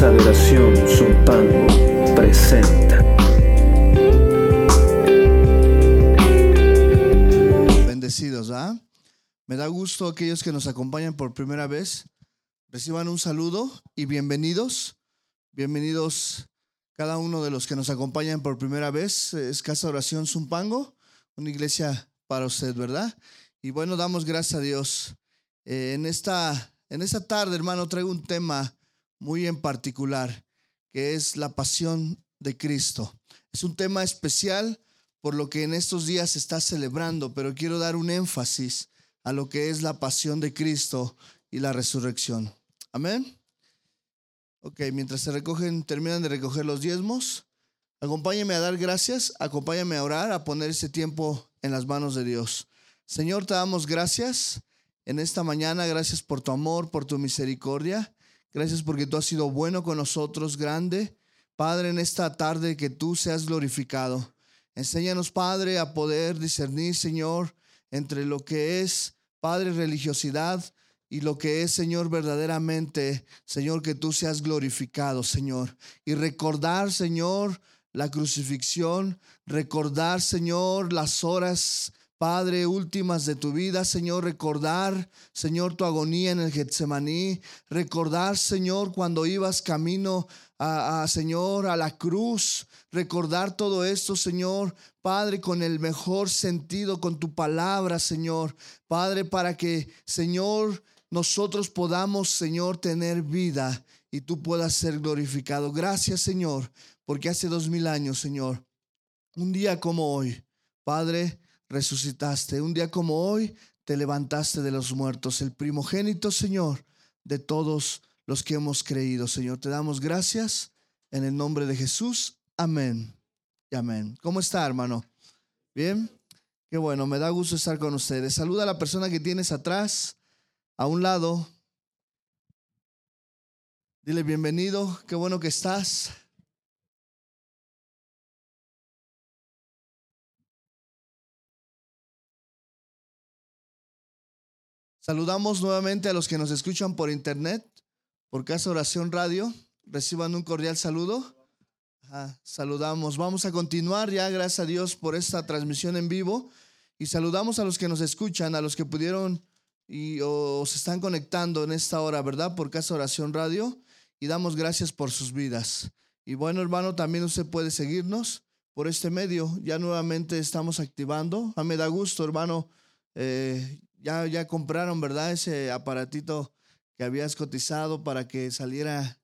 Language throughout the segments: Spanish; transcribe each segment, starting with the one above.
Casa de Oración Zumpango presenta. Bendecidos, ¿ah? Me da gusto aquellos que nos acompañan por primera vez. Reciban un saludo y bienvenidos. Bienvenidos cada uno de los que nos acompañan por primera vez. Es Casa Oración Zumpango, una iglesia para usted, ¿verdad? Y bueno, damos gracias a Dios. Eh, en, esta, en esta tarde, hermano, traigo un tema muy en particular, que es la pasión de Cristo. Es un tema especial por lo que en estos días se está celebrando, pero quiero dar un énfasis a lo que es la pasión de Cristo y la resurrección. Amén. Ok, mientras se recogen, terminan de recoger los diezmos, acompáñame a dar gracias, acompáñame a orar, a poner ese tiempo en las manos de Dios. Señor, te damos gracias en esta mañana, gracias por tu amor, por tu misericordia. Gracias porque tú has sido bueno con nosotros, grande. Padre, en esta tarde que tú seas glorificado. Enséñanos, Padre, a poder discernir, Señor, entre lo que es, Padre, religiosidad y lo que es, Señor, verdaderamente, Señor, que tú seas glorificado, Señor. Y recordar, Señor, la crucifixión, recordar, Señor, las horas Padre, últimas de tu vida, Señor, recordar, Señor, tu agonía en el Getsemaní, recordar, Señor, cuando ibas camino a, Señor, a la cruz, recordar todo esto, Señor, Padre, con el mejor sentido, con tu palabra, Señor, Padre, para que, Señor, nosotros podamos, Señor, tener vida y tú puedas ser glorificado. Gracias, Señor, porque hace dos mil años, Señor, un día como hoy, Padre, resucitaste. Un día como hoy te levantaste de los muertos, el primogénito, Señor, de todos los que hemos creído. Señor, te damos gracias en el nombre de Jesús. Amén. Y amén. ¿Cómo está, hermano? Bien. Qué bueno, me da gusto estar con ustedes. Saluda a la persona que tienes atrás, a un lado. Dile bienvenido, qué bueno que estás. Saludamos nuevamente a los que nos escuchan por internet, por Casa Oración Radio. Reciban un cordial saludo. saludamos. Vamos a continuar ya, gracias a Dios, por esta transmisión en vivo. Y saludamos a los que nos escuchan, a los que pudieron y o se están conectando en esta hora, ¿verdad? Por Casa Oración Radio. Y damos gracias por sus vidas. Y bueno, hermano, también usted puede seguirnos por este medio. Ya nuevamente estamos activando. A me da gusto, hermano. Eh, ya, ya compraron, ¿verdad? Ese aparatito que habías cotizado para que saliera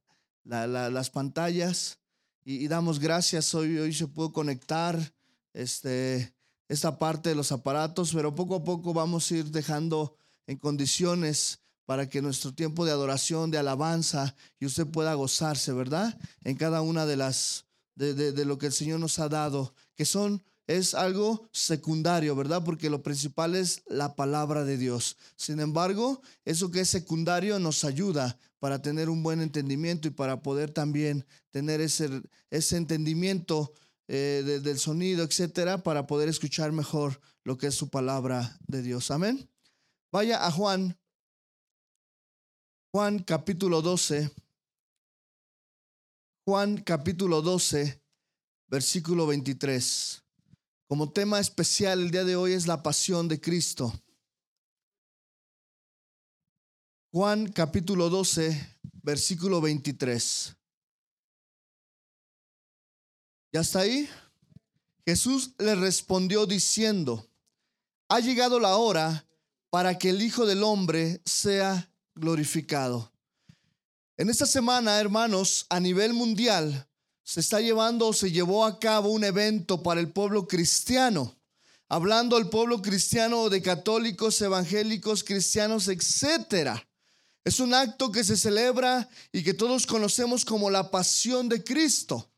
las pantallas. Y, damos gracias, hoy, hoy se pudo conectar este, esta parte de los aparatos, pero poco a poco vamos a ir dejando en condiciones para que nuestro tiempo de adoración, de alabanza, y usted pueda gozarse, ¿verdad? En cada una de las, de, de lo que el Señor nos ha dado, que son es algo secundario, ¿verdad? Porque lo principal es la palabra de Dios. Sin embargo, eso que es secundario nos ayuda para tener un buen entendimiento y para poder también tener ese, ese entendimiento eh, del sonido, etcétera, para poder escuchar mejor lo que es su palabra de Dios. Amén. Vaya a Juan, Juan capítulo 12. Juan capítulo 12, versículo 23. Como tema especial el día de hoy es la pasión de Cristo. Juan capítulo 12, versículo 23. ¿Ya está ahí? Jesús le respondió diciendo, ha llegado la hora para que el Hijo del Hombre sea glorificado. En esta semana, hermanos, a nivel mundial, se está llevando o se llevó a cabo un evento para el pueblo cristiano, hablando al pueblo cristiano de católicos, evangélicos, cristianos, etcétera. Es un acto que se celebra y que todos conocemos como la pasión de Cristo.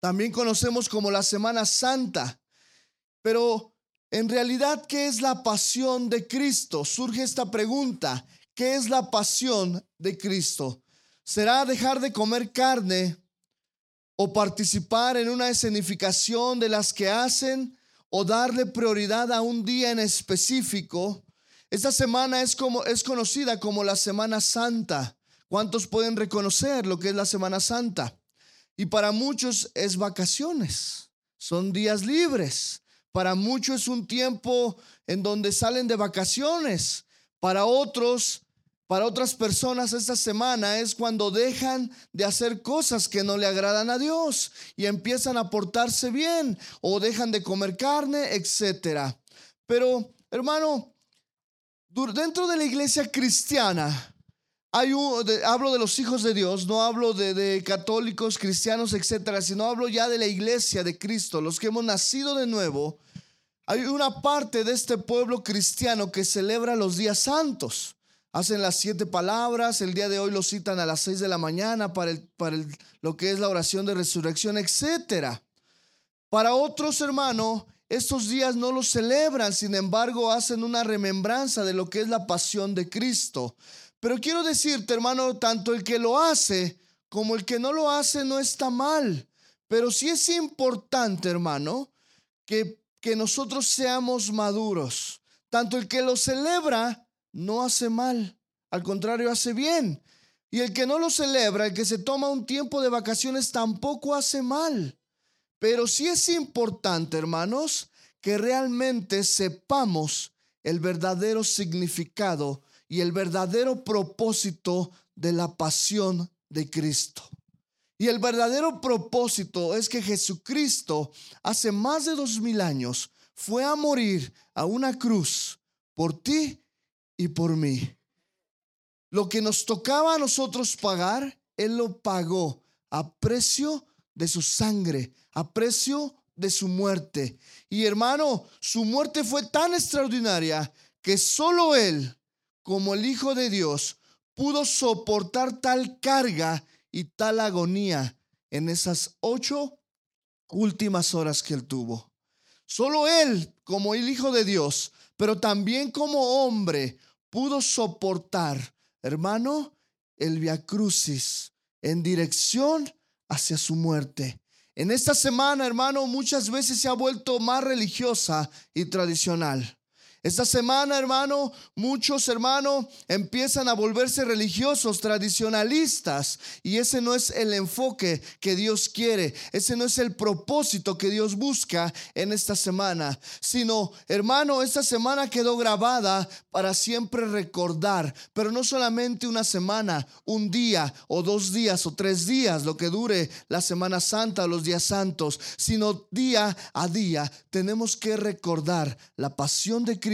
También conocemos como la Semana Santa. Pero en realidad, ¿qué es la pasión de Cristo? Surge esta pregunta. ¿Qué es la pasión de Cristo? ¿Será dejar de comer carne o participar en una escenificación de las que hacen o darle prioridad a un día en específico. Esta semana es como es conocida como la Semana Santa, ¿Cuántos pueden reconocer lo que es la Semana Santa? Y para muchos es vacaciones, son días libres. Para muchos es un tiempo en donde salen de vacaciones. Para otros, para otras personas esta semana es cuando dejan de hacer cosas que no le agradan a Dios y empiezan a portarse bien o dejan de comer carne, etcétera. Pero, hermano, dentro de la iglesia cristiana, hay un, hablo de los hijos de Dios, no hablo de, de, católicos, cristianos, etcétera, sino hablo ya de la iglesia de Cristo, los que hemos nacido de nuevo. Hay una parte de este pueblo cristiano que celebra los días santos. Hacen las siete palabras, el día de hoy lo citan a las seis de la mañana para, el, para el, lo que es la oración de resurrección, etcétera. Para otros, hermanos, estos días no los celebran, sin embargo, hacen una remembranza de lo que es la pasión de Cristo. Pero quiero decirte, hermano, tanto el que lo hace como el que no lo hace no está mal. Pero sí es importante, hermano, que, que nosotros seamos maduros. Tanto el que lo celebra no hace mal, al contrario, hace bien. Y el que no lo celebra, el que se toma un tiempo de vacaciones, tampoco hace mal. Pero sí es importante, hermanos, que realmente sepamos el verdadero significado y el verdadero propósito de la pasión de Cristo. Y el verdadero propósito es que Jesucristo hace más de dos mil años fue a morir a una cruz por ti y por mí. Lo que nos tocaba a nosotros pagar, Él lo pagó a precio de su sangre, a precio de su muerte. Y hermano, su muerte fue tan extraordinaria que solo Él como el Hijo de Dios, pudo soportar tal carga y tal agonía en esas ocho últimas horas que él tuvo. Solo él, como el Hijo de Dios, pero también como hombre, pudo soportar, hermano, el Via Crucis en dirección hacia su muerte. En esta semana, hermano, muchas veces se ha vuelto más religiosa y tradicional. Esta semana, hermano, muchos hermanos empiezan a volverse religiosos, tradicionalistas, y ese no es el enfoque que Dios quiere, ese no es el propósito que Dios busca en esta semana, sino, hermano, esta semana quedó grabada para siempre recordar, pero no solamente una semana, un día o dos días o tres días, lo que dure la Semana Santa o los días santos, sino día a día tenemos que recordar la pasión de Cristo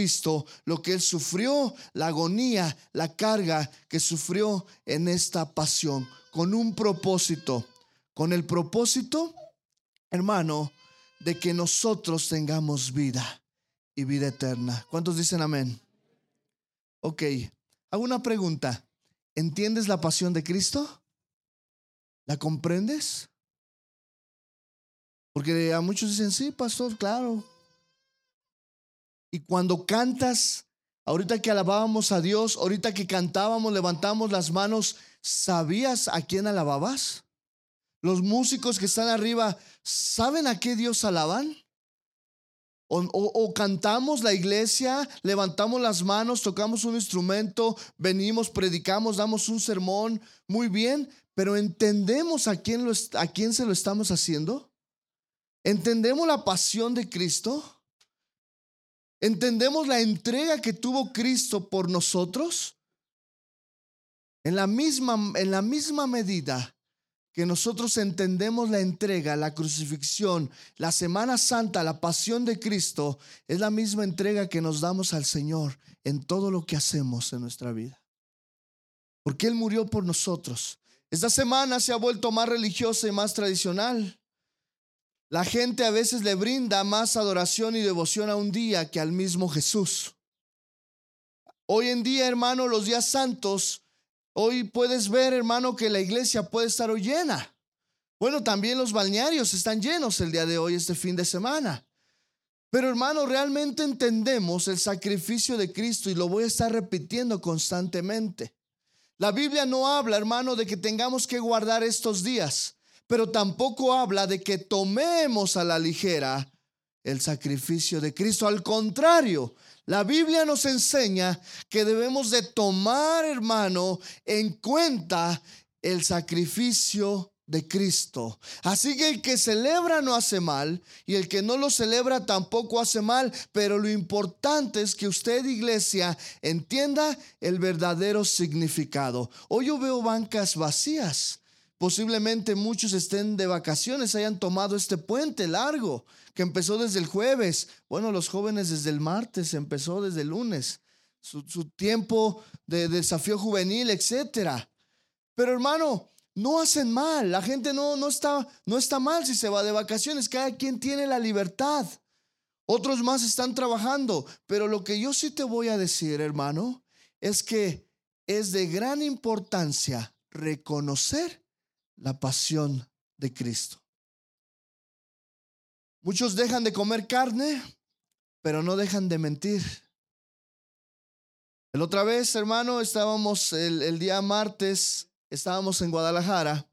Lo que Él sufrió, la agonía, la carga que sufrió en esta pasión, con un propósito, con el propósito, hermano, de que nosotros tengamos vida y vida eterna. ¿Cuántos dicen amén? Ok, hago una pregunta. ¿Entiendes la pasión de Cristo? ¿La comprendes? Porque a muchos dicen, sí, pastor, claro, y cuando cantas, ahorita que alabábamos a Dios, ahorita que cantábamos, levantamos las manos, ¿sabías a quién alababas? Los músicos que están arriba, ¿saben a qué Dios alaban? O, o, cantamos la iglesia, levantamos las manos, tocamos un instrumento, venimos, predicamos, damos un sermón, muy bien, pero ¿entendemos a quién, lo, a quién se lo estamos haciendo? ¿Entendemos la pasión de Cristo? ¿Entendemos la entrega que tuvo Cristo por nosotros? En la misma, en la misma medida que nosotros entendemos la entrega, la crucifixión, la Semana Santa, la pasión de Cristo, es la misma entrega que nos damos al Señor en todo lo que hacemos en nuestra vida. Porque Él murió por nosotros. Esta semana se ha vuelto más religiosa y más tradicional. La gente a veces le brinda más adoración y devoción a un día que al mismo Jesús. Hoy en día, hermano, los días santos, hoy puedes ver, hermano, que la iglesia puede estar hoy llena. Bueno, también los balnearios están llenos el día de hoy, este fin de semana. Pero hermano, realmente entendemos el sacrificio de Cristo y lo voy a estar repitiendo constantemente. La Biblia no habla, hermano, de que tengamos que guardar estos días pero tampoco habla de que tomemos a la ligera el sacrificio de Cristo. Al contrario, la Biblia nos enseña que debemos de tomar, hermano, en cuenta el sacrificio de Cristo. Así que el que celebra no hace mal y el que no lo celebra tampoco hace mal, pero lo importante es que usted, iglesia, entienda el verdadero significado. Hoy yo veo bancas vacías. Posiblemente muchos estén de vacaciones, hayan tomado este puente largo que empezó desde el jueves. Bueno, los jóvenes desde el martes, empezó desde el lunes. Su, tiempo de desafío juvenil, etcétera. Pero hermano, no hacen mal. La gente no, no, está, no está mal si se va de vacaciones. Cada quien tiene la libertad. Otros más están trabajando. Pero lo que yo sí te voy a decir, hermano, es que es de gran importancia reconocer la pasión de Cristo. Muchos dejan de comer carne, pero no dejan de mentir. El otra vez, hermano, estábamos el, el día martes estábamos en Guadalajara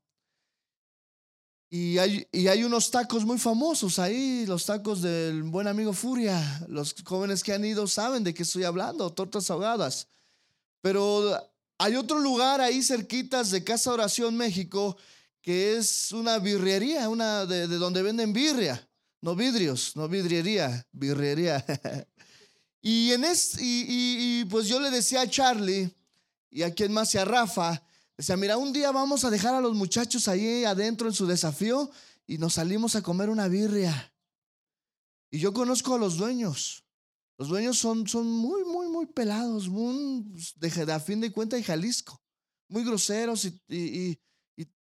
y hay, y hay unos tacos muy famosos ahí, los tacos del buen amigo Furia. Los jóvenes que han ido saben de qué estoy hablando, tortas ahogadas. Pero hay otro lugar ahí cerquitas de Casa Oración México que es una birrería, una de, donde venden birria, no vidrios, no vidriería, birrería. y, en es, y, pues yo le decía a Charlie y a quien más, y a Rafa, Decía, mira, un día vamos a dejar a los muchachos ahí adentro en su desafío y nos salimos a comer una birria. Y yo conozco a los dueños. Los dueños son, son muy, muy, muy pelados, muy, de, a fin de cuentas, de Jalisco. Muy groseros y,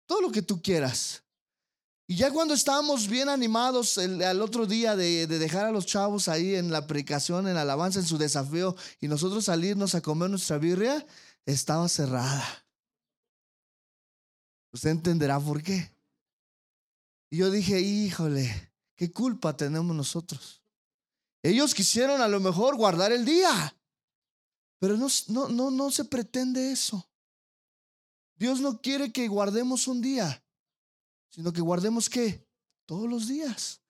todo lo que tú quieras. Y ya cuando estábamos bien animados el, al otro día de, de, dejar a los chavos ahí en la predicación, en alabanza, en su desafío, y nosotros salirnos a comer nuestra birria, estaba cerrada. Usted entenderá por qué. Y yo dije, híjole, ¿qué culpa tenemos nosotros? Ellos quisieron a lo mejor guardar el día, pero no, no, no, no se pretende eso. Dios no quiere que guardemos un día, sino que guardemos qué? Todos los días.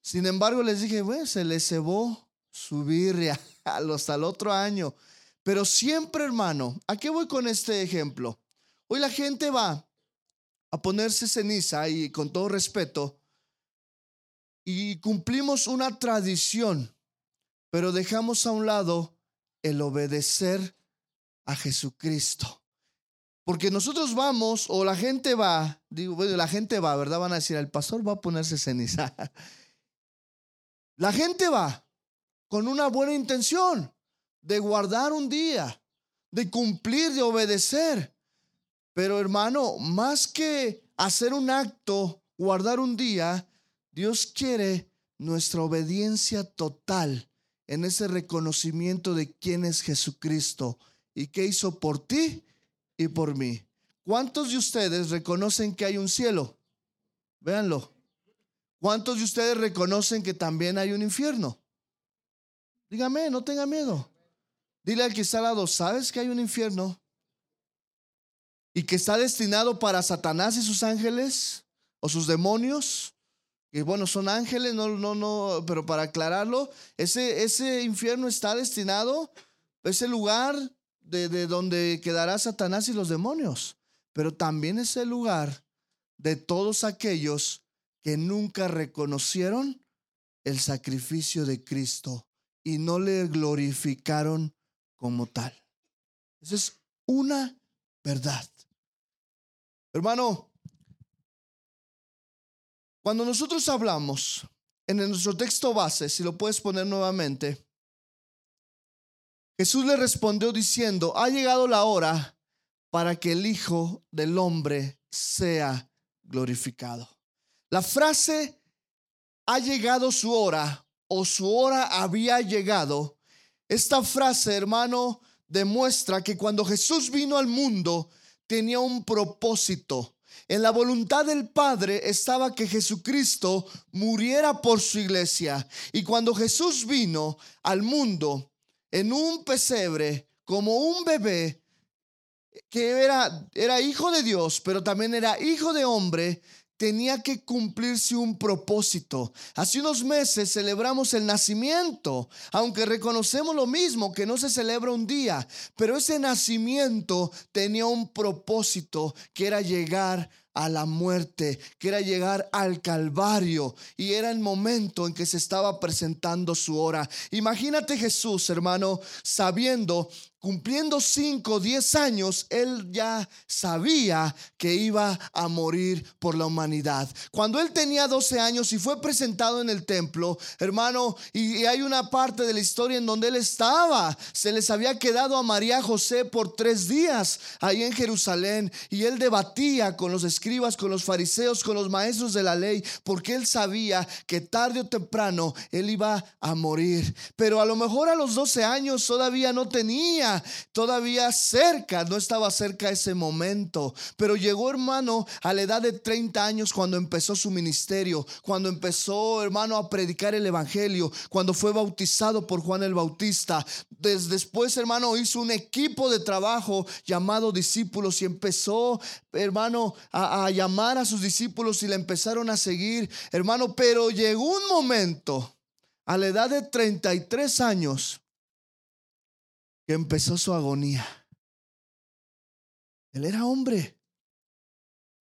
Sin embargo, les dije, bueno, se les cebó su birria hasta el otro año. Pero siempre, hermano, ¿a qué voy con este ejemplo? Hoy la gente va a ponerse ceniza y con todo respeto, y cumplimos una tradición, pero dejamos a un lado el obedecer a Jesucristo. Porque nosotros vamos, o la gente va, digo, bueno, la gente va, ¿verdad? Van a decir, el pastor va a ponerse ceniza. La gente va con una buena intención de guardar un día, de cumplir, de obedecer. Pero hermano, más que hacer un acto, guardar un día, Dios quiere nuestra obediencia total en ese reconocimiento de quién es Jesucristo y qué hizo por ti y por mí. ¿Cuántos de ustedes reconocen que hay un cielo? Véanlo. ¿Cuántos de ustedes reconocen que también hay un infierno? Dígame, no tenga miedo. Dile al que está al lado, ¿sabes que hay un infierno? y que está destinado para Satanás y sus ángeles o sus demonios, que bueno, son ángeles, no, no, no, pero para aclararlo, ese, ese infierno está destinado, ese lugar de, de donde quedará Satanás y los demonios, pero también es el lugar de todos aquellos que nunca reconocieron el sacrificio de Cristo y no le glorificaron como tal. Esa es una verdad. Hermano, cuando nosotros hablamos en nuestro texto base, si lo puedes poner nuevamente, Jesús le respondió diciendo, ha llegado la hora para que el Hijo del Hombre sea glorificado. La frase, ha llegado su hora o su hora había llegado, esta frase, hermano, demuestra que cuando Jesús vino al mundo, tenía un propósito. En la voluntad del Padre estaba que Jesucristo muriera por su iglesia. Y cuando Jesús vino al mundo en un pesebre, como un bebé, que era, era hijo de Dios, pero también era hijo de hombre, tenía que cumplirse un propósito. Hace unos meses celebramos el nacimiento, aunque reconocemos lo mismo, que no se celebra un día, pero ese nacimiento tenía un propósito que era llegar a la muerte, que era llegar al Calvario y era el momento en que se estaba presentando su hora. Imagínate Jesús, hermano, sabiendo cumpliendo 5, 10 años, él ya sabía que iba a morir por la humanidad. Cuando él tenía 12 años y fue presentado en el templo, hermano, y, hay una parte de la historia en donde él estaba, se les había quedado a María José por tres días ahí en Jerusalén y él debatía con los escribas, con los fariseos, con los maestros de la ley, porque él sabía que tarde o temprano él iba a morir. Pero a lo mejor a los 12 años todavía no tenía todavía cerca, no estaba cerca ese momento, pero llegó hermano a la edad de 30 años cuando empezó su ministerio, cuando empezó hermano a predicar el Evangelio, cuando fue bautizado por Juan el Bautista. Después hermano hizo un equipo de trabajo llamado discípulos y empezó hermano a, a llamar a sus discípulos y le empezaron a seguir hermano, pero llegó un momento a la edad de 33 años que empezó su agonía. Él era hombre.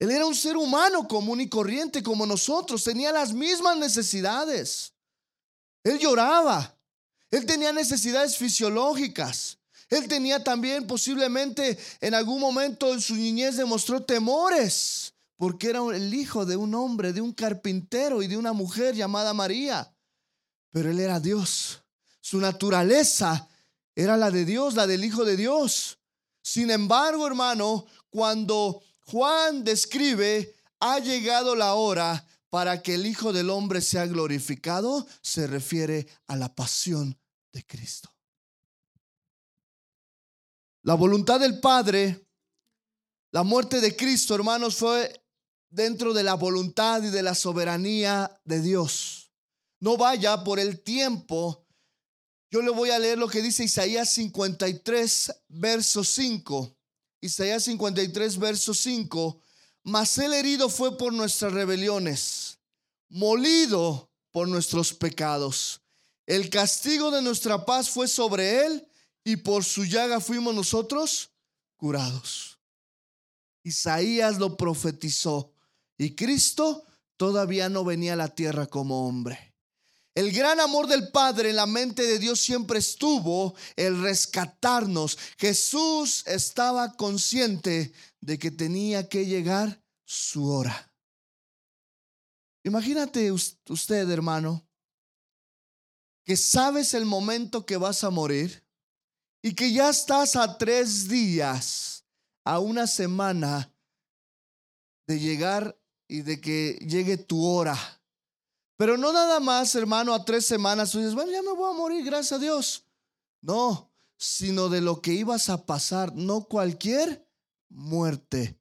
Él era un ser humano común y corriente como nosotros. Tenía las mismas necesidades. Él lloraba. Él tenía necesidades fisiológicas. Él tenía también posiblemente en algún momento en su niñez demostró temores porque era el hijo de un hombre, de un carpintero y de una mujer llamada María. Pero él era Dios. Su naturaleza era la de Dios, la del Hijo de Dios. Sin embargo, hermano, cuando Juan describe, ha llegado la hora para que el Hijo del Hombre sea glorificado, se refiere a la pasión de Cristo. La voluntad del Padre, la muerte de Cristo, hermanos, fue dentro de la voluntad y de la soberanía de Dios. No vaya por el tiempo yo le voy a leer lo que dice Isaías 53, verso 5. Isaías 53, verso 5. Mas el herido fue por nuestras rebeliones, molido por nuestros pecados. El castigo de nuestra paz fue sobre él y por su llaga fuimos nosotros curados. Isaías lo profetizó y Cristo todavía no venía a la tierra como hombre. El gran amor del Padre en la mente de Dios siempre estuvo el rescatarnos. Jesús estaba consciente de que tenía que llegar su hora. Imagínate usted, hermano, que sabes el momento que vas a morir y que ya estás a tres días, a una semana de llegar y de que llegue tu hora. Pero no nada más, hermano, a tres semanas tú dices, bueno, ya me voy a morir, gracias a Dios. No, sino de lo que ibas a pasar, no cualquier muerte,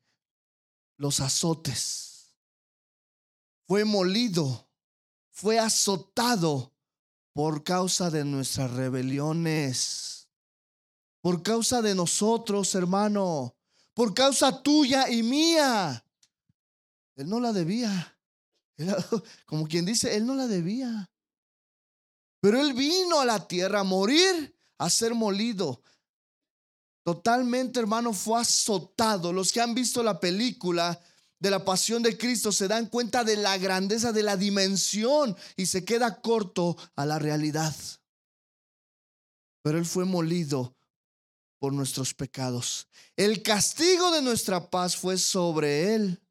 los azotes. Fue molido, fue azotado por causa de nuestras rebeliones, por causa de nosotros, hermano, por causa tuya y mía. Él no la debía. como quien dice, él no la debía. Pero él vino a la tierra a morir, a ser molido. Totalmente, hermano, fue azotado. Los que han visto la película de la pasión de Cristo se dan cuenta de la grandeza, de la dimensión y se queda corto a la realidad. Pero él fue molido por nuestros pecados. El castigo de nuestra paz fue sobre él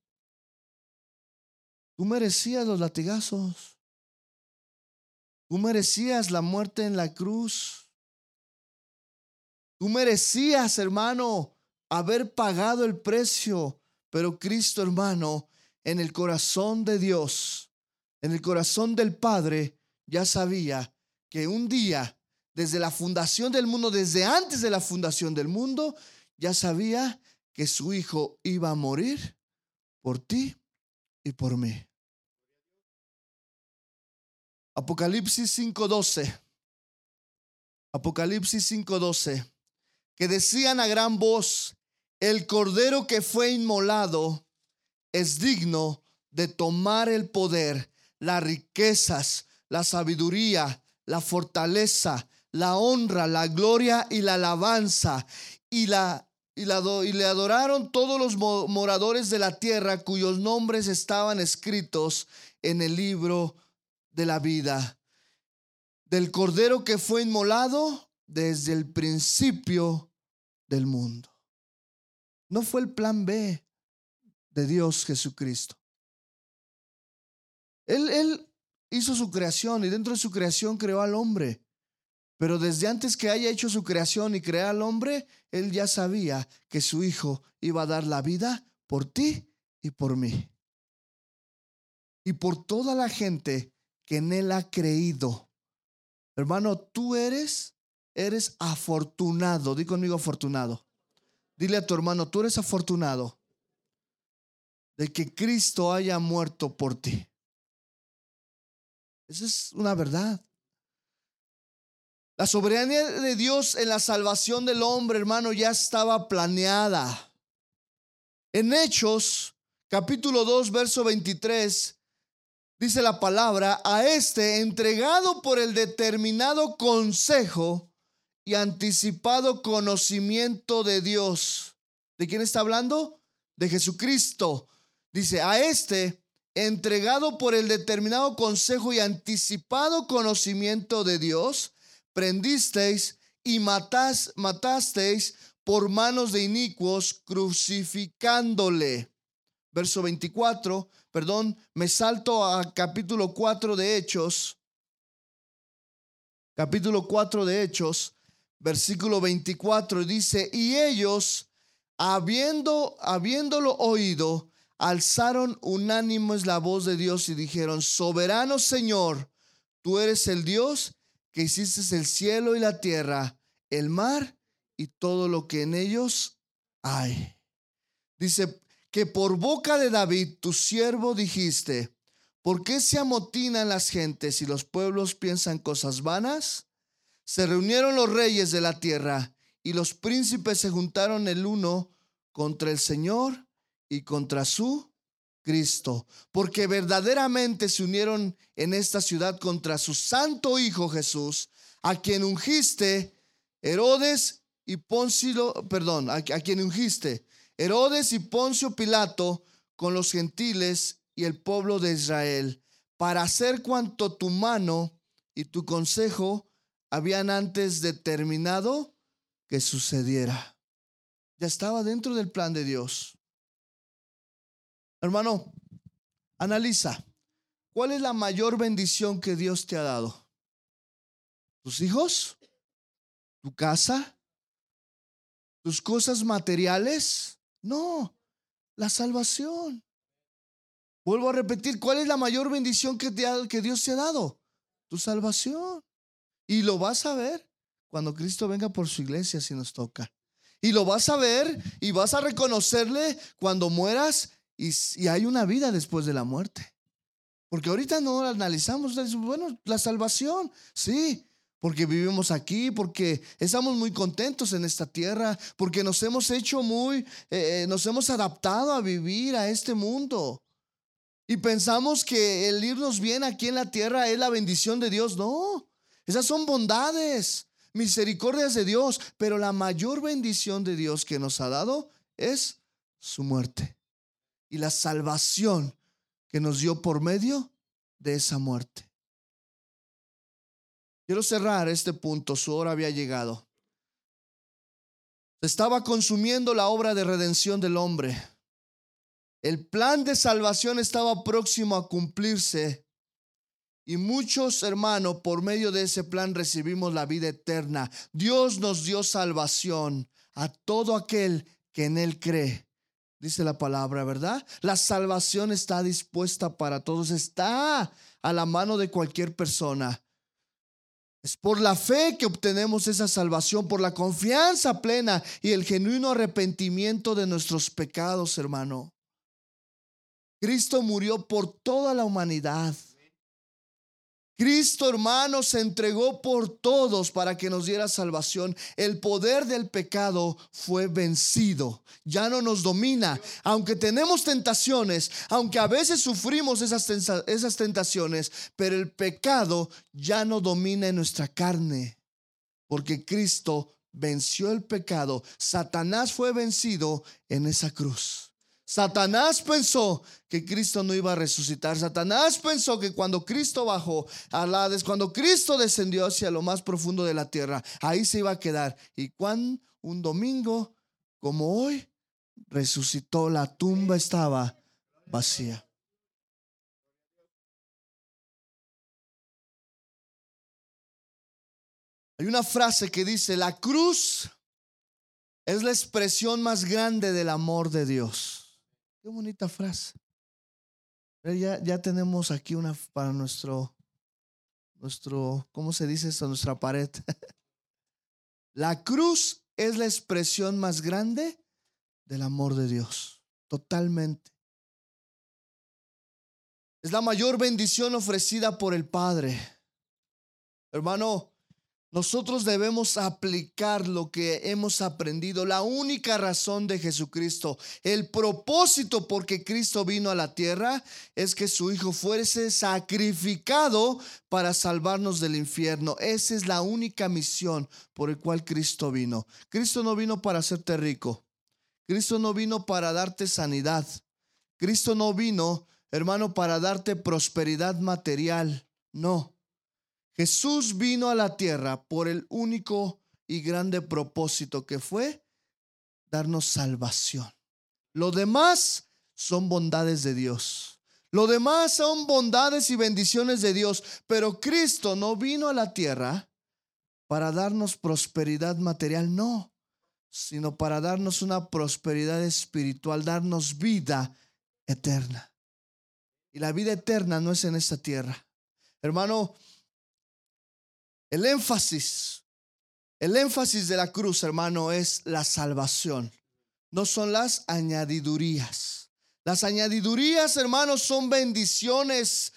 Tú merecías los latigazos. Tú merecías la muerte en la cruz. Tú merecías, hermano, haber pagado el precio. Pero Cristo, hermano, en el corazón de Dios, en el corazón del Padre, ya sabía que un día, desde la fundación del mundo, desde antes de la fundación del mundo, ya sabía que su Hijo iba a morir por ti y por mí. Apocalipsis 5:12. Apocalipsis 5:12. Que decían a gran voz, el cordero que fue inmolado es digno de tomar el poder, las riquezas, la sabiduría, la fortaleza, la honra, la gloria y la alabanza. Y, la, y, la, y le adoraron todos los moradores de la tierra cuyos nombres estaban escritos en el libro de la vida. Del cordero que fue inmolado desde el principio del mundo. No fue el plan B de Dios Jesucristo. Él, él hizo su creación y dentro de su creación creó al hombre. Pero desde antes que haya hecho su creación y crear al hombre, Él ya sabía que su Hijo iba a dar la vida por ti y por mí. Y por toda la gente que en Él ha creído. Hermano, tú eres, eres afortunado. Di conmigo afortunado. Dile a tu hermano, tú eres afortunado de que Cristo haya muerto por ti. Esa es una verdad. La soberanía de Dios en la salvación del hombre, hermano, ya estaba planeada. En Hechos, capítulo 2, verso 23, dice la palabra, a este entregado por el determinado consejo y anticipado conocimiento de Dios. ¿De quién está hablando? De Jesucristo. Dice, a este entregado por el determinado consejo y anticipado conocimiento de Dios, prendisteis y matasteis por manos de inicuos, crucificándole. Verso 24, perdón, me salto a capítulo 4 de Hechos. Capítulo 4 de Hechos, versículo 24 dice, y ellos, habiendo, habiéndolo oído, alzaron unánimes la voz de Dios y dijeron, soberano Señor, tú eres el Dios que hiciste el cielo y la tierra, el mar y todo lo que en ellos hay. Dice que por boca de David, tu siervo, dijiste, ¿por qué se amotinan las gentes y los pueblos piensan cosas vanas? Se reunieron los reyes de la tierra y los príncipes se juntaron el uno contra el Señor y contra su Cristo, porque verdaderamente se unieron en esta ciudad contra su santo Hijo Jesús, a quien ungiste Herodes y Poncio, perdón, a, quien ungiste Herodes y Poncio Pilato con los gentiles y el pueblo de Israel, para hacer cuanto tu mano y tu consejo habían antes determinado que sucediera. Ya estaba dentro del plan de Dios. Hermano, analiza, ¿cuál es la mayor bendición que Dios te ha dado? ¿Tus hijos? ¿Tu casa? ¿Tus cosas materiales? No, la salvación. Vuelvo a repetir, ¿cuál es la mayor bendición que, que Dios te ha dado? Tu salvación. Y lo vas a ver cuando Cristo venga por su iglesia si nos toca. Y lo vas a ver y vas a reconocerle cuando mueras y, hay una vida después de la muerte. Porque ahorita no analizamos, bueno, la salvación, sí, porque vivimos aquí, porque estamos muy contentos en esta tierra, porque nos hemos hecho muy, eh, eh, nos hemos adaptado a vivir a este mundo. Y pensamos que el irnos bien aquí en la tierra es la bendición de Dios. No, esas son bondades, misericordias de Dios, pero la mayor bendición de Dios que nos ha dado es su muerte y la salvación que nos dio por medio de esa muerte. Quiero cerrar este punto, su hora había llegado. Se estaba consumiendo la obra de redención del hombre. El plan de salvación estaba próximo a cumplirse y muchos hermanos por medio de ese plan recibimos la vida eterna. Dios nos dio salvación a todo aquel que en Él cree dice la palabra, ¿verdad? La salvación está dispuesta para todos, está a la mano de cualquier persona. Es por la fe que obtenemos esa salvación, por la confianza plena y el genuino arrepentimiento de nuestros pecados, hermano. Cristo murió por toda la humanidad. Cristo, hermano, se entregó por todos para que nos diera salvación. El poder del pecado fue vencido. Ya no nos domina. Aunque tenemos tentaciones, aunque a veces sufrimos esas, esas tentaciones, pero el pecado ya no domina en nuestra carne. Porque Cristo venció el pecado. Satanás fue vencido en esa cruz. Satanás pensó que Cristo no iba a resucitar. Satanás pensó que cuando Cristo bajó a la cuando Cristo descendió hacia lo más profundo de la tierra, ahí se iba a quedar. Y cuando un domingo como hoy resucitó, la tumba estaba vacía. Hay una frase que dice, la cruz es la expresión más grande del amor de Dios. Qué bonita frase. Ya, ya tenemos aquí una para nuestro, nuestro, ¿cómo se dice esto? Nuestra pared. La cruz es la expresión más grande del amor de Dios. Totalmente. Es la mayor bendición ofrecida por el Padre. Hermano, nosotros debemos aplicar lo que hemos aprendido, la única razón de Jesucristo, el propósito por que Cristo vino a la tierra es que su Hijo fuese sacrificado para salvarnos del infierno. Esa es la única misión por el cual Cristo vino. Cristo no vino para hacerte rico. Cristo no vino para darte sanidad. Cristo no vino, hermano, para darte prosperidad material. No. Jesús vino a la tierra por el único y grande propósito que fue darnos salvación. Lo demás son bondades de Dios. Lo demás son bondades y bendiciones de Dios. Pero Cristo no vino a la tierra para darnos prosperidad material, no, sino para darnos una prosperidad espiritual, darnos vida eterna. Y la vida eterna no es en esta tierra. Hermano, el énfasis, el énfasis de la cruz, hermano, es la salvación. No son las añadidurías. Las añadidurías, hermanos, son bendiciones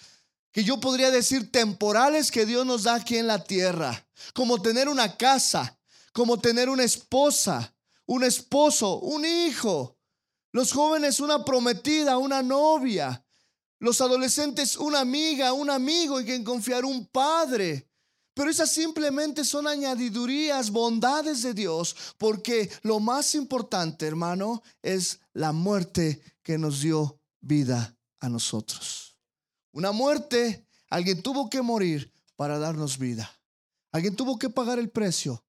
que yo podría decir temporales que Dios nos da aquí en la tierra. Como tener una casa, como tener una esposa, un esposo, un hijo. Los jóvenes una prometida, una novia. Los adolescentes una amiga, un amigo en quien confiar, un padre. Pero esas simplemente son añadidurías, bondades de Dios, porque lo más importante, hermano, es la muerte que nos dio vida a nosotros. Una muerte, alguien tuvo que morir para darnos vida. Alguien tuvo que pagar el precio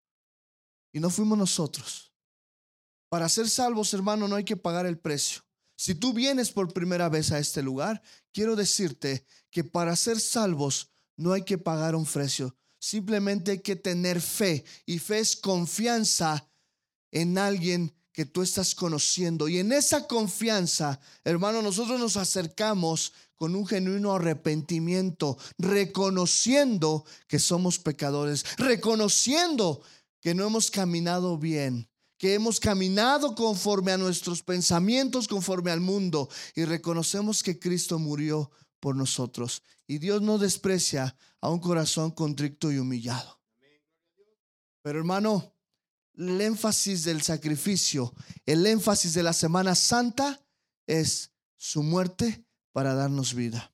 y no fuimos nosotros. Para ser salvos, hermano, no hay que pagar el precio. Si tú vienes por primera vez a este lugar, quiero decirte que para ser salvos no hay que pagar un precio. Simplemente hay que tener fe y fe es confianza en alguien que tú estás conociendo. Y en esa confianza, hermano, nosotros nos acercamos con un genuino arrepentimiento, reconociendo que somos pecadores, reconociendo que no hemos caminado bien, que hemos caminado conforme a nuestros pensamientos, conforme al mundo, y reconocemos que Cristo murió por nosotros. Y Dios no desprecia a un corazón contrito y humillado. Pero hermano, el énfasis del sacrificio, el énfasis de la Semana Santa es su muerte para darnos vida.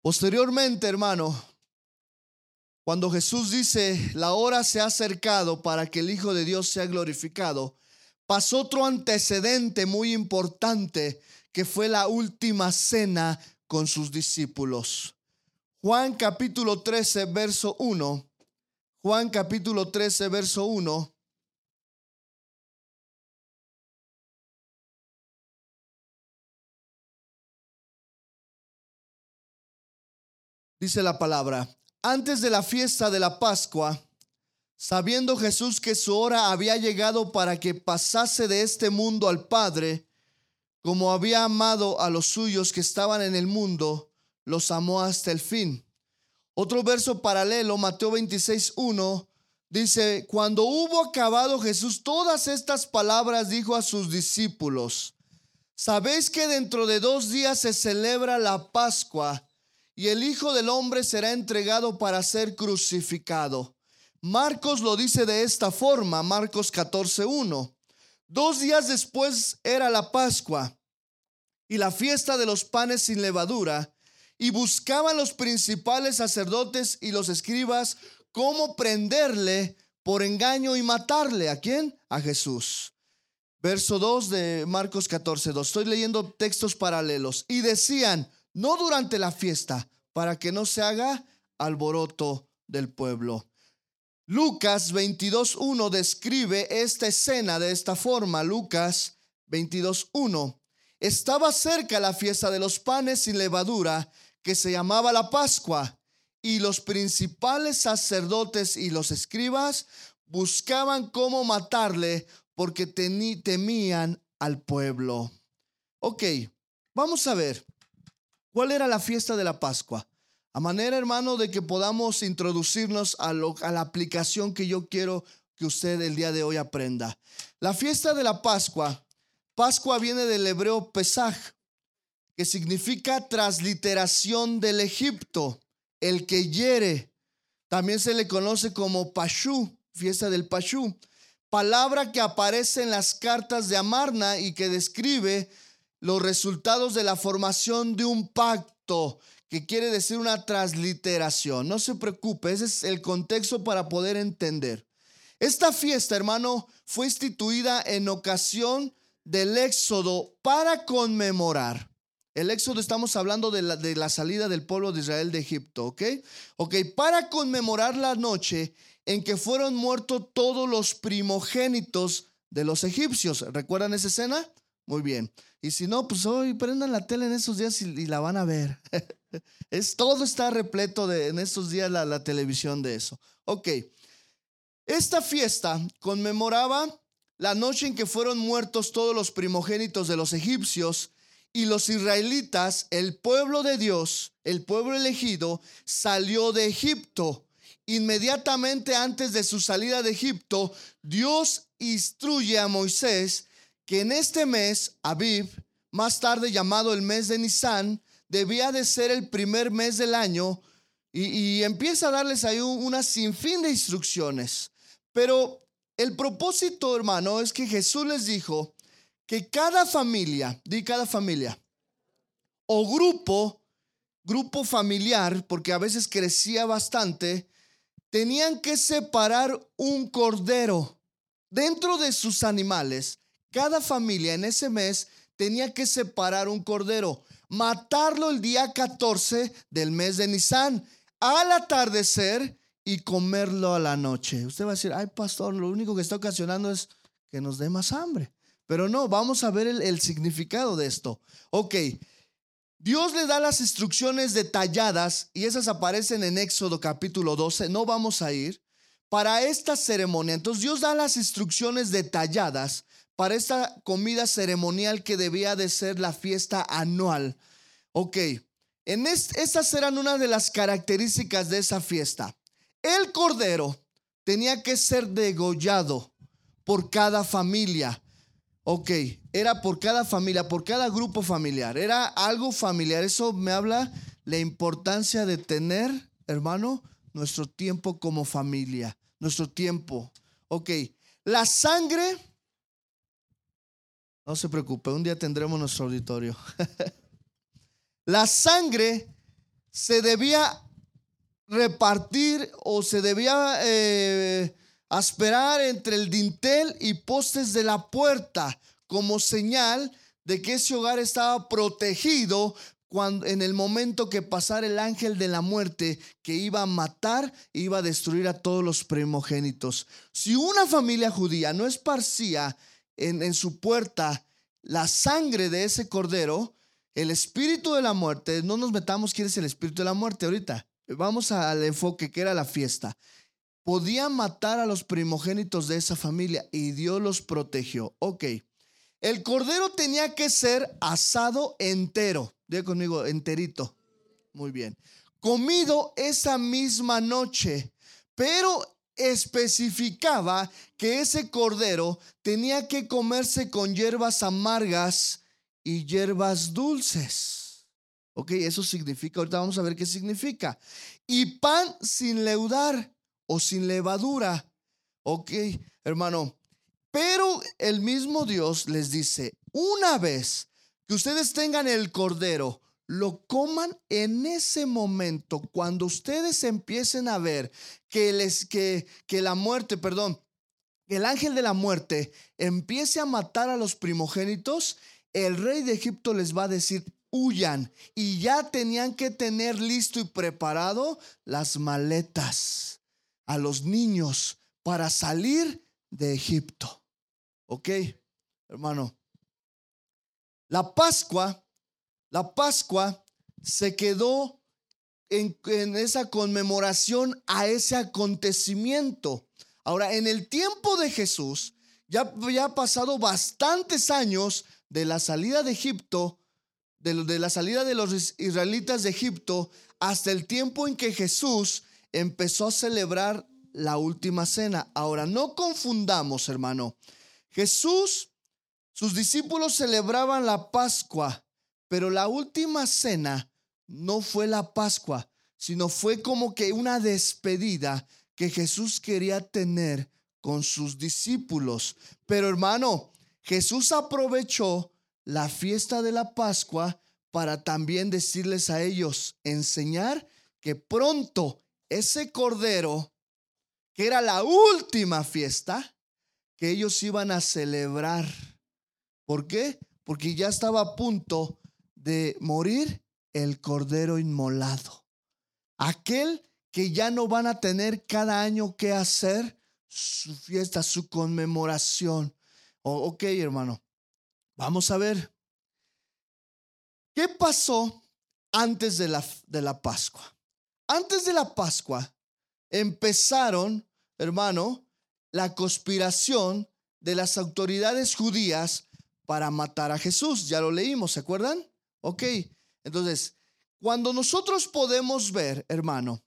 Posteriormente, hermano, cuando Jesús dice, la hora se ha acercado para que el Hijo de Dios sea glorificado, pasó otro antecedente muy importante que fue la última cena con sus discípulos. Juan capítulo 13, verso 1. Juan capítulo 13, verso 1. Dice la palabra, antes de la fiesta de la Pascua, Sabiendo Jesús que su hora había llegado para que pasase de este mundo al Padre, como había amado a los suyos que estaban en el mundo, los amó hasta el fin. Otro verso paralelo, Mateo 26, 1, dice, cuando hubo acabado Jesús todas estas palabras, dijo a sus discípulos, Sabéis que dentro de dos días se celebra la Pascua y el Hijo del Hombre será entregado para ser crucificado. Marcos lo dice de esta forma, Marcos 14.1. Dos días después era la Pascua y la fiesta de los panes sin levadura, y buscaban los principales sacerdotes y los escribas cómo prenderle por engaño y matarle. ¿A quién? A Jesús. Verso 2 de Marcos 14, 2. Estoy leyendo textos paralelos. Y decían, no durante la fiesta, para que no se haga alboroto del pueblo. Lucas 22.1 describe esta escena de esta forma. Lucas 22.1. Estaba cerca la fiesta de los panes sin levadura, que se llamaba la Pascua, y los principales sacerdotes y los escribas buscaban cómo matarle porque temían al pueblo. Ok, vamos a ver. ¿Cuál era la fiesta de la Pascua? A manera, hermano, de que podamos introducirnos a, a, la aplicación que yo quiero que usted el día de hoy aprenda. La fiesta de la Pascua, Pascua viene del hebreo Pesaj, que significa transliteración del Egipto, el que hiere. También se le conoce como Pashú, fiesta del Pashú, palabra que aparece en las cartas de Amarna y que describe los resultados de la formación de un pacto, que quiere decir una transliteración. No se preocupe, ese es el contexto para poder entender. Esta fiesta, hermano, fue instituida en ocasión del éxodo para conmemorar. El éxodo estamos hablando de la, de la salida del pueblo de Israel de Egipto, ¿ok? Ok, para conmemorar la noche en que fueron muertos todos los primogénitos de los egipcios. ¿Recuerdan esa escena? Muy bien. Y si no, pues hoy prendan la tele en esos días y, la van a ver. es, todo está repleto de, en estos días la, la televisión de eso. Ok. Esta fiesta conmemoraba la noche en que fueron muertos todos los primogénitos de los egipcios y los israelitas, el pueblo de Dios, el pueblo elegido, salió de Egipto. Inmediatamente antes de su salida de Egipto, Dios instruye a Moisés que en este mes, Aviv, más tarde llamado el mes de Nisan, debía de ser el primer mes del año y, empieza a darles ahí una sinfín de instrucciones. Pero el propósito, hermano, es que Jesús les dijo que cada familia, di cada familia, o grupo, grupo familiar, porque a veces crecía bastante, tenían que separar un cordero dentro de sus animales cada familia en ese mes tenía que separar un cordero, matarlo el día 14 del mes de Nisan, al atardecer y comerlo a la noche. Usted va a decir, ay pastor, lo único que está ocasionando es que nos dé más hambre. Pero no, vamos a ver el, el significado de esto. Ok, Dios le da las instrucciones detalladas y esas aparecen en Éxodo capítulo 12, no vamos a ir, para esta ceremonia. Entonces Dios da las instrucciones detalladas para esta comida ceremonial que debía de ser la fiesta anual. Ok, en estas eran una de las características de esa fiesta. El cordero tenía que ser degollado por cada familia. Ok, era por cada familia, por cada grupo familiar. Era algo familiar. Eso me habla la importancia de tener, hermano, nuestro tiempo como familia. Nuestro tiempo. Ok, la sangre no se preocupe, un día tendremos nuestro auditorio. la sangre se debía repartir o se debía eh, entre el dintel y postes de la puerta como señal de que ese hogar estaba protegido cuando, en el momento que pasara el ángel de la muerte que iba a matar, iba a destruir a todos los primogénitos. Si una familia judía no esparcía en, su puerta la sangre de ese cordero, el espíritu de la muerte, no nos metamos quién es el espíritu de la muerte ahorita, vamos al enfoque que era la fiesta. Podía matar a los primogénitos de esa familia y Dios los protegió. Ok, el cordero tenía que ser asado entero, diga conmigo, enterito. Muy bien. Comido esa misma noche, pero especificaba que ese cordero tenía que comerse con hierbas amargas y hierbas dulces. Ok, eso significa, ahorita vamos a ver qué significa. Y pan sin leudar o sin levadura. Ok, hermano. Pero el mismo Dios les dice, una vez que ustedes tengan el cordero, lo coman en ese momento, cuando ustedes empiecen a ver que, les, que, que la muerte, perdón, que el ángel de la muerte empiece a matar a los primogénitos, el rey de Egipto les va a decir, huyan. Y ya tenían que tener listo y preparado las maletas a los niños para salir de Egipto. ¿Ok? Hermano, la Pascua, la Pascua se quedó en, esa conmemoración a ese acontecimiento. Ahora, en el tiempo de Jesús, ya había pasado bastantes años de la salida de Egipto, de, la salida de los israelitas de Egipto, hasta el tiempo en que Jesús empezó a celebrar la última cena. Ahora, no confundamos, hermano. Jesús, sus discípulos celebraban la Pascua, pero la última cena no fue la Pascua, sino fue como que una despedida que Jesús quería tener con sus discípulos. Pero hermano, Jesús aprovechó la fiesta de la Pascua para también decirles a ellos, enseñar que pronto ese cordero, que era la última fiesta, que ellos iban a celebrar. ¿Por qué? Porque ya estaba a punto de morir el cordero inmolado. Aquel que ya no van a tener cada año que hacer su fiesta, su conmemoración. ok, hermano, vamos a ver. ¿Qué pasó antes de la, de la Pascua? Antes de la Pascua empezaron, hermano, la conspiración de las autoridades judías para matar a Jesús. Ya lo leímos, ¿se acuerdan? Ok, entonces, cuando nosotros podemos ver, hermano,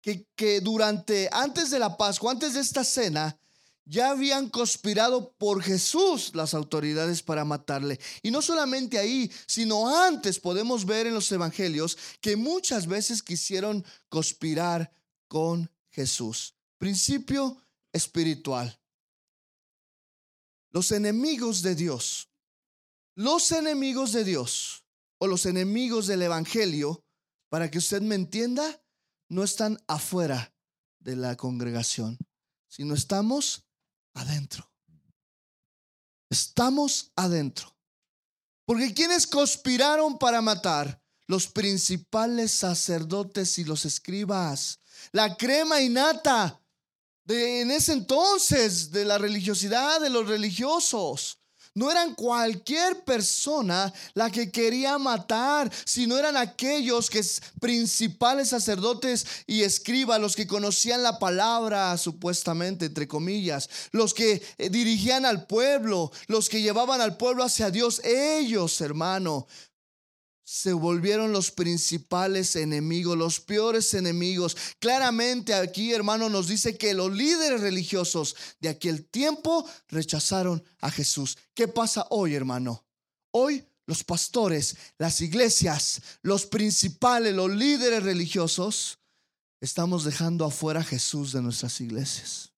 que, que durante, antes de la Pascua, antes de esta cena, ya habían conspirado por Jesús las autoridades para matarle. Y no solamente ahí, sino antes podemos ver en los evangelios que muchas veces quisieron conspirar con Jesús. Principio espiritual. Los enemigos de Dios, los enemigos de Dios o los enemigos del Evangelio, para que usted me entienda, no están afuera de la congregación, sino estamos adentro. Estamos adentro. Porque quienes conspiraron para matar, los principales sacerdotes y los escribas, la crema innata de en ese entonces de la religiosidad de los religiosos. No eran cualquier persona la que quería matar, sino eran aquellos que principales sacerdotes y escribas, los que conocían la palabra supuestamente, entre comillas, los que eh, dirigían al pueblo, los que llevaban al pueblo hacia Dios. Ellos, hermano, se volvieron los principales enemigos, los peores enemigos. Claramente aquí, hermano, nos dice que los líderes religiosos de aquel tiempo rechazaron a Jesús. ¿Qué pasa hoy, hermano? Hoy los pastores, las iglesias, los principales, los líderes religiosos, estamos dejando afuera a Jesús de nuestras iglesias.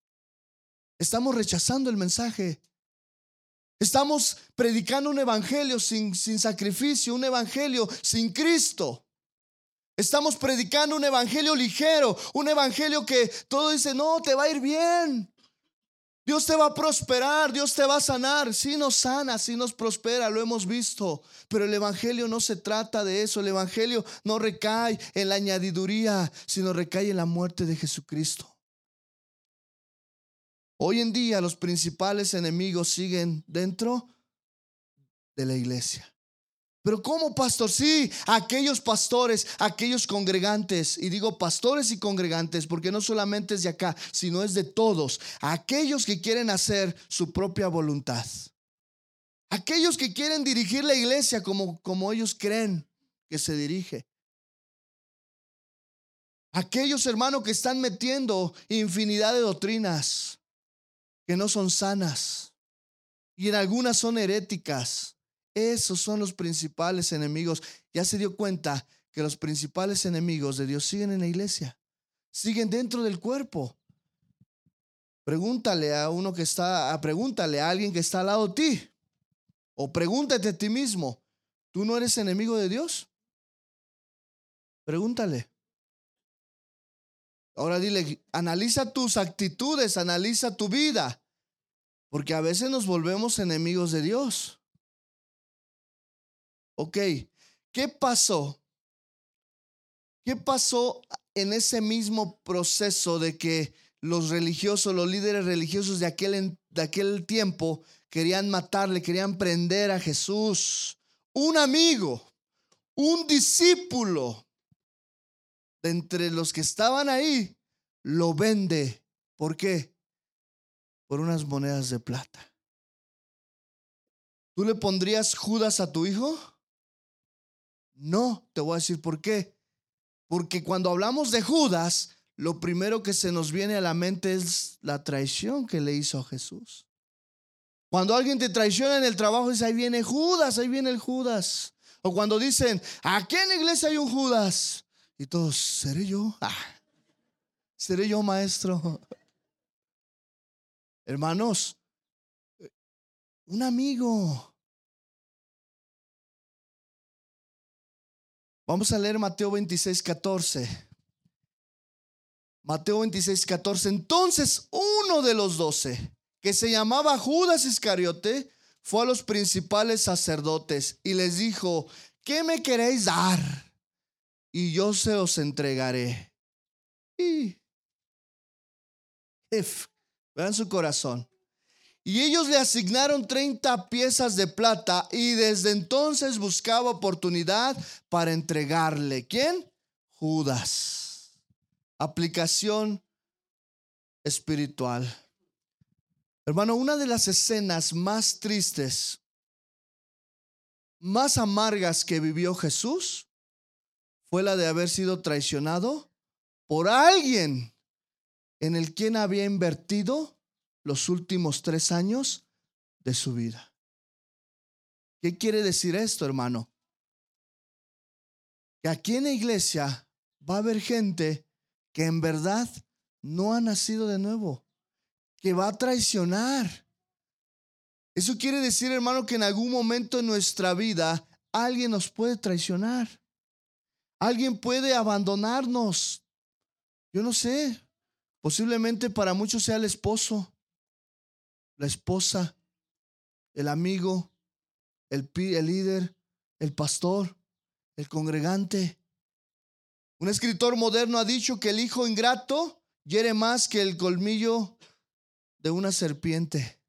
Estamos rechazando el mensaje. Estamos predicando un evangelio sin, sacrificio, un evangelio sin Cristo. Estamos predicando un evangelio ligero, un evangelio que todo dice, no, te va a ir bien. Dios te va a prosperar, Dios te va a sanar. Si nos sana, si nos prospera, lo hemos visto. Pero el Evangelio no se trata de eso. El Evangelio no recae en la añadiduría, sino recae en la muerte de Jesucristo. Hoy en día los principales enemigos siguen dentro de la iglesia. Pero ¿cómo, pastor? Sí, aquellos pastores, aquellos congregantes, y digo pastores y congregantes, porque no solamente es de acá, sino es de todos, aquellos que quieren hacer su propia voluntad. Aquellos que quieren dirigir la iglesia como, como ellos creen que se dirige. Aquellos hermanos que están metiendo infinidad de doctrinas que no son sanas y en algunas son heréticas. Esos son los principales enemigos. Ya se dio cuenta que los principales enemigos de Dios siguen en la iglesia, siguen dentro del cuerpo. Pregúntale a uno que está, pregúntale a alguien que está al lado de ti. O pregúntate a ti mismo, ¿tú no eres enemigo de Dios? Pregúntale. Ahora dile, analiza tus actitudes, analiza tu vida, porque a veces nos volvemos enemigos de Dios. Ok, ¿qué pasó? ¿Qué pasó en ese mismo proceso de que los religiosos, los líderes religiosos de aquel, de aquel tiempo querían matarle, querían prender a Jesús? Un amigo, un discípulo entre los que estaban ahí, lo vende. ¿Por qué? Por unas monedas de plata. ¿Tú le pondrías Judas a tu hijo? No, te voy a decir por qué. Porque cuando hablamos de Judas, lo primero que se nos viene a la mente es la traición que le hizo a Jesús. Cuando alguien te traiciona en el trabajo, dice, ahí viene Judas, ahí viene el Judas. O cuando dicen, aquí en la iglesia hay un Judas. Y todos, ¿seré yo? Ah, ¿Seré yo maestro? Hermanos, un amigo, Vamos a leer Mateo 26, 14. Mateo 26, 14. Entonces uno de los doce, que se llamaba Judas Iscariote, fue a los principales sacerdotes y les dijo, ¿qué me queréis dar? Y yo se os entregaré. Y vean su corazón. Y ellos le asignaron 30 piezas de plata y desde entonces buscaba oportunidad para entregarle. ¿Quién? Judas. Aplicación espiritual. Hermano, una de las escenas más tristes, más amargas que vivió Jesús fue la de haber sido traicionado por alguien en el quien había invertido los últimos tres años de su vida. ¿Qué quiere decir esto, hermano? Que aquí en la iglesia va a haber gente que en verdad no ha nacido de nuevo, que va a traicionar. Eso quiere decir, hermano, que en algún momento en nuestra vida alguien nos puede traicionar. Alguien puede abandonarnos. Yo no sé. Posiblemente para muchos sea el esposo, la esposa, el amigo, el, líder, el pastor, el congregante. Un escritor moderno ha dicho que el hijo ingrato hiere más que el colmillo de una serpiente.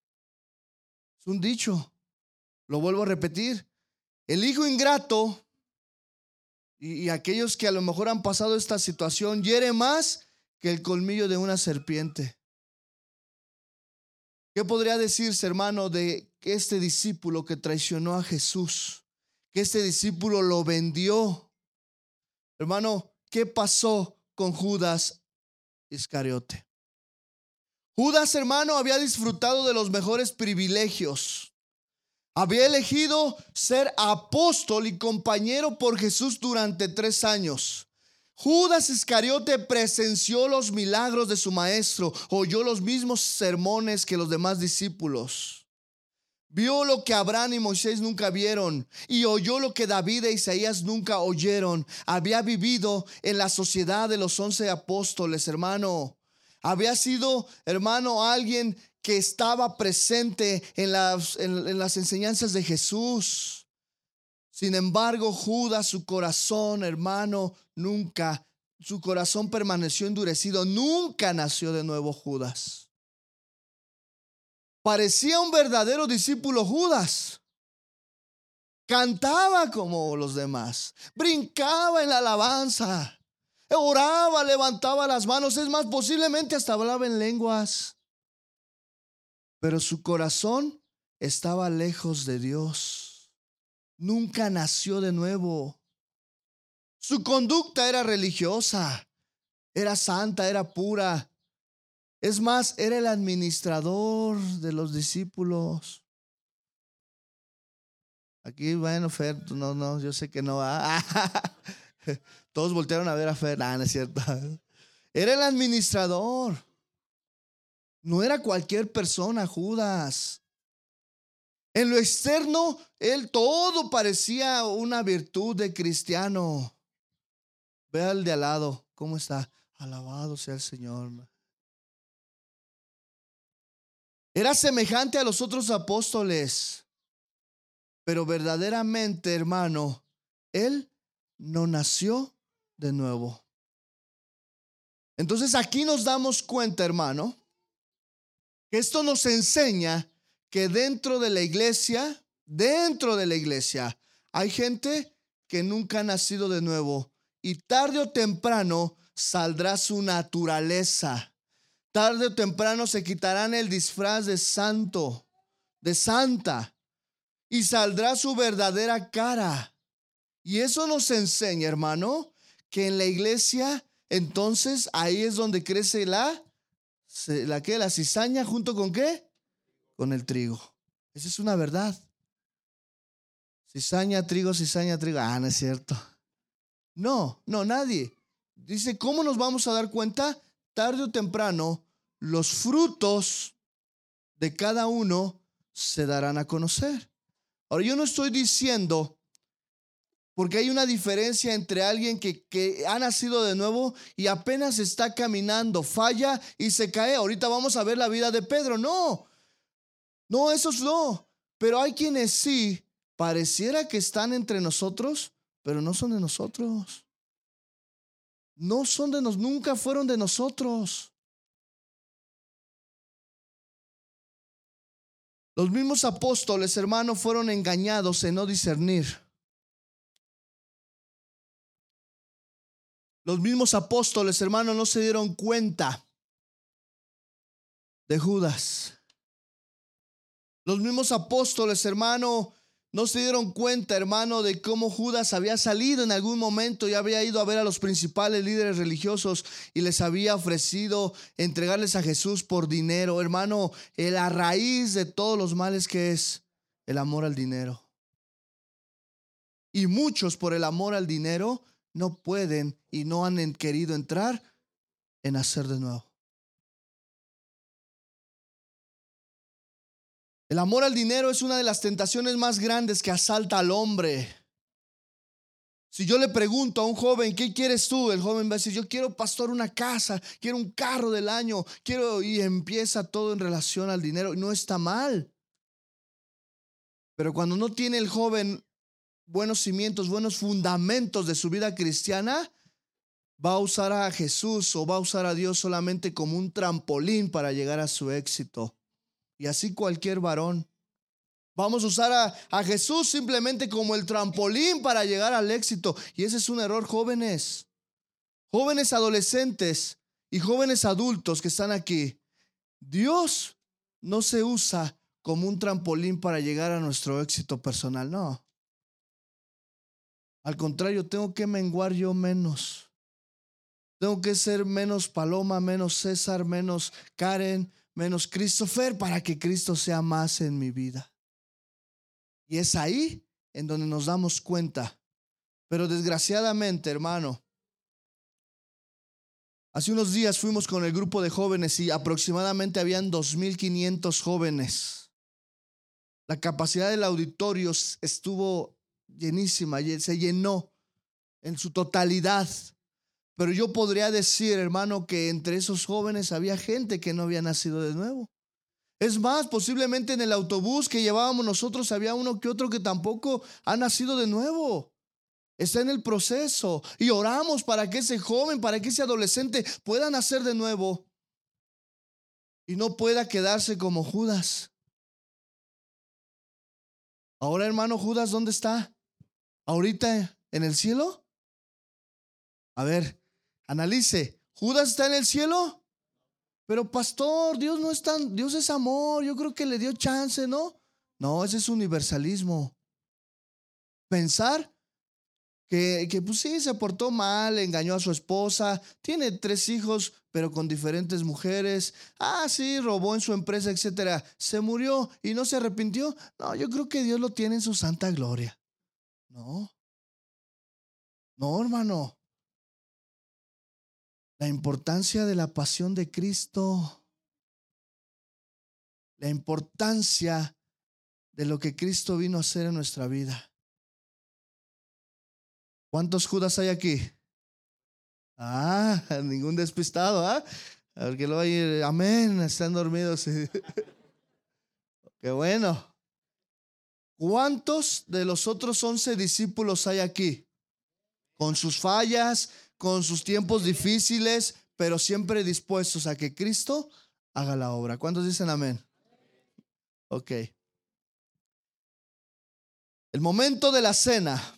Es un dicho. Lo vuelvo a repetir. El hijo ingrato y, aquellos que a lo mejor han pasado esta situación hiere más que el colmillo de una serpiente. ¿Qué podría decirse, hermano, de este discípulo que traicionó a Jesús? Que este discípulo lo vendió. Hermano, ¿qué pasó con Judas Iscariote? Judas, hermano, había disfrutado de los mejores privilegios. Había elegido ser apóstol y compañero por Jesús durante tres años. Judas Iscariote presenció los milagros de su maestro, oyó los mismos sermones que los demás discípulos. Vio lo que Abraham y Moisés nunca vieron y oyó lo que David e Isaías nunca oyeron. Había vivido en la sociedad de los once apóstoles, hermano. Había sido, hermano, alguien que estaba presente en las, en las enseñanzas de Jesús. Sin embargo, Judas, su corazón, hermano, nunca, su corazón permaneció endurecido, nunca nació de nuevo Judas. Parecía un verdadero discípulo Judas. Cantaba como los demás, brincaba en la alabanza, oraba, levantaba las manos, es más, posiblemente hasta hablaba en lenguas. Pero su corazón estaba lejos de Dios nunca nació de nuevo. Su conducta era religiosa, era santa, era pura. Es más, era el administrador de los discípulos. Aquí, bueno, Fer, no, no, yo sé que no va. Todos voltearon a ver a Fer. Ah, no es cierto. Era el administrador. No era cualquier persona, Judas. En lo externo, él todo parecía una virtud de cristiano. Ve al de al lado, ¿cómo está? Alabado sea el Señor. Era semejante a los otros apóstoles, pero verdaderamente, hermano, él no nació de nuevo. Entonces aquí nos damos cuenta, hermano, esto nos enseña que dentro de la iglesia, dentro de la iglesia, hay gente que nunca ha nacido de nuevo y tarde o temprano saldrá su naturaleza. Tarde o temprano se quitarán el disfraz de santo, de santa, y saldrá su verdadera cara. Y eso nos enseña, hermano, que en la iglesia, entonces ahí es donde crece la, la que, la cizaña junto con qué? Con el trigo. Esa es una verdad. Cizaña, trigo, cizaña, trigo. Ah, no es cierto. No, no, nadie. Dice, ¿cómo nos vamos a dar cuenta? Tarde o temprano, los frutos de cada uno se darán a conocer. Ahora, yo no estoy diciendo, porque hay una diferencia entre alguien que, que, ha nacido de nuevo y apenas está caminando, falla y se cae. Ahorita vamos a ver la vida de Pedro. No, no, esos no. Pero hay quienes sí, pareciera que están entre nosotros, pero no son de nosotros. No son de nosotros, nunca fueron de nosotros. Los mismos apóstoles, hermanos, fueron engañados en no discernir. Los mismos apóstoles, hermanos, no se dieron cuenta de Judas. Los mismos apóstoles, hermano, no se dieron cuenta, hermano, de cómo Judas había salido en algún momento y había ido a ver a los principales líderes religiosos y les había ofrecido entregarles a Jesús por dinero. Hermano, la raíz de todos los males que es el amor al dinero. Y muchos por el amor al dinero no pueden y no han querido entrar en hacer de nuevo. El amor al dinero es una de las tentaciones más grandes que asalta al hombre. Si yo le pregunto a un joven, ¿qué quieres tú? El joven va a decir, yo quiero, pastor, una casa, quiero un carro del año, quiero, y empieza todo en relación al dinero. Y no está mal. Pero cuando no tiene el joven buenos cimientos, buenos fundamentos de su vida cristiana, va a usar a Jesús o va a usar a Dios solamente como un trampolín para llegar a su éxito y así cualquier varón. Vamos a usar a, a, Jesús simplemente como el trampolín para llegar al éxito. Y ese es un error, jóvenes. Jóvenes adolescentes y jóvenes adultos que están aquí. Dios no se usa como un trampolín para llegar a nuestro éxito personal, no. Al contrario, tengo que menguar yo menos. Tengo que ser menos Paloma, menos César, menos Karen, menos Christopher para que Cristo sea más en mi vida. Y es ahí en donde nos damos cuenta. Pero desgraciadamente, hermano, hace unos días fuimos con el grupo de jóvenes y aproximadamente habían 2.500 jóvenes. La capacidad del auditorio estuvo llenísima, se llenó en su totalidad. Pero yo podría decir, hermano, que entre esos jóvenes había gente que no había nacido de nuevo. Es más, posiblemente en el autobús que llevábamos nosotros había uno que otro que tampoco ha nacido de nuevo. Está en el proceso y oramos para que ese joven, para que ese adolescente pueda nacer de nuevo y no pueda quedarse como Judas. Ahora, hermano Judas, ¿dónde está? ¿Ahorita en el cielo? A ver, Analice, ¿Judas está en el cielo? Pero pastor, Dios no es tan, Dios es amor, yo creo que le dio chance, ¿no? No, ese es universalismo. Pensar que, que pues sí, se portó mal, engañó a su esposa, tiene tres hijos, pero con diferentes mujeres. Ah, sí, robó en su empresa, etcétera. Se murió y no se arrepintió. No, yo creo que Dios lo tiene en su santa gloria. No. No, hermano. La importancia de la pasión de Cristo. La importancia de lo que Cristo vino a hacer en nuestra vida. ¿Cuántos Judas hay aquí? Ah, ningún despistado, ¿ah? A ver que lo hay, amén, están dormidos. Qué bueno. ¿Cuántos de los otros once discípulos hay aquí? Con sus fallas, con sus tiempos difíciles, pero siempre dispuestos a que Cristo haga la obra. ¿Cuántos dicen amén? Ok. El momento de la cena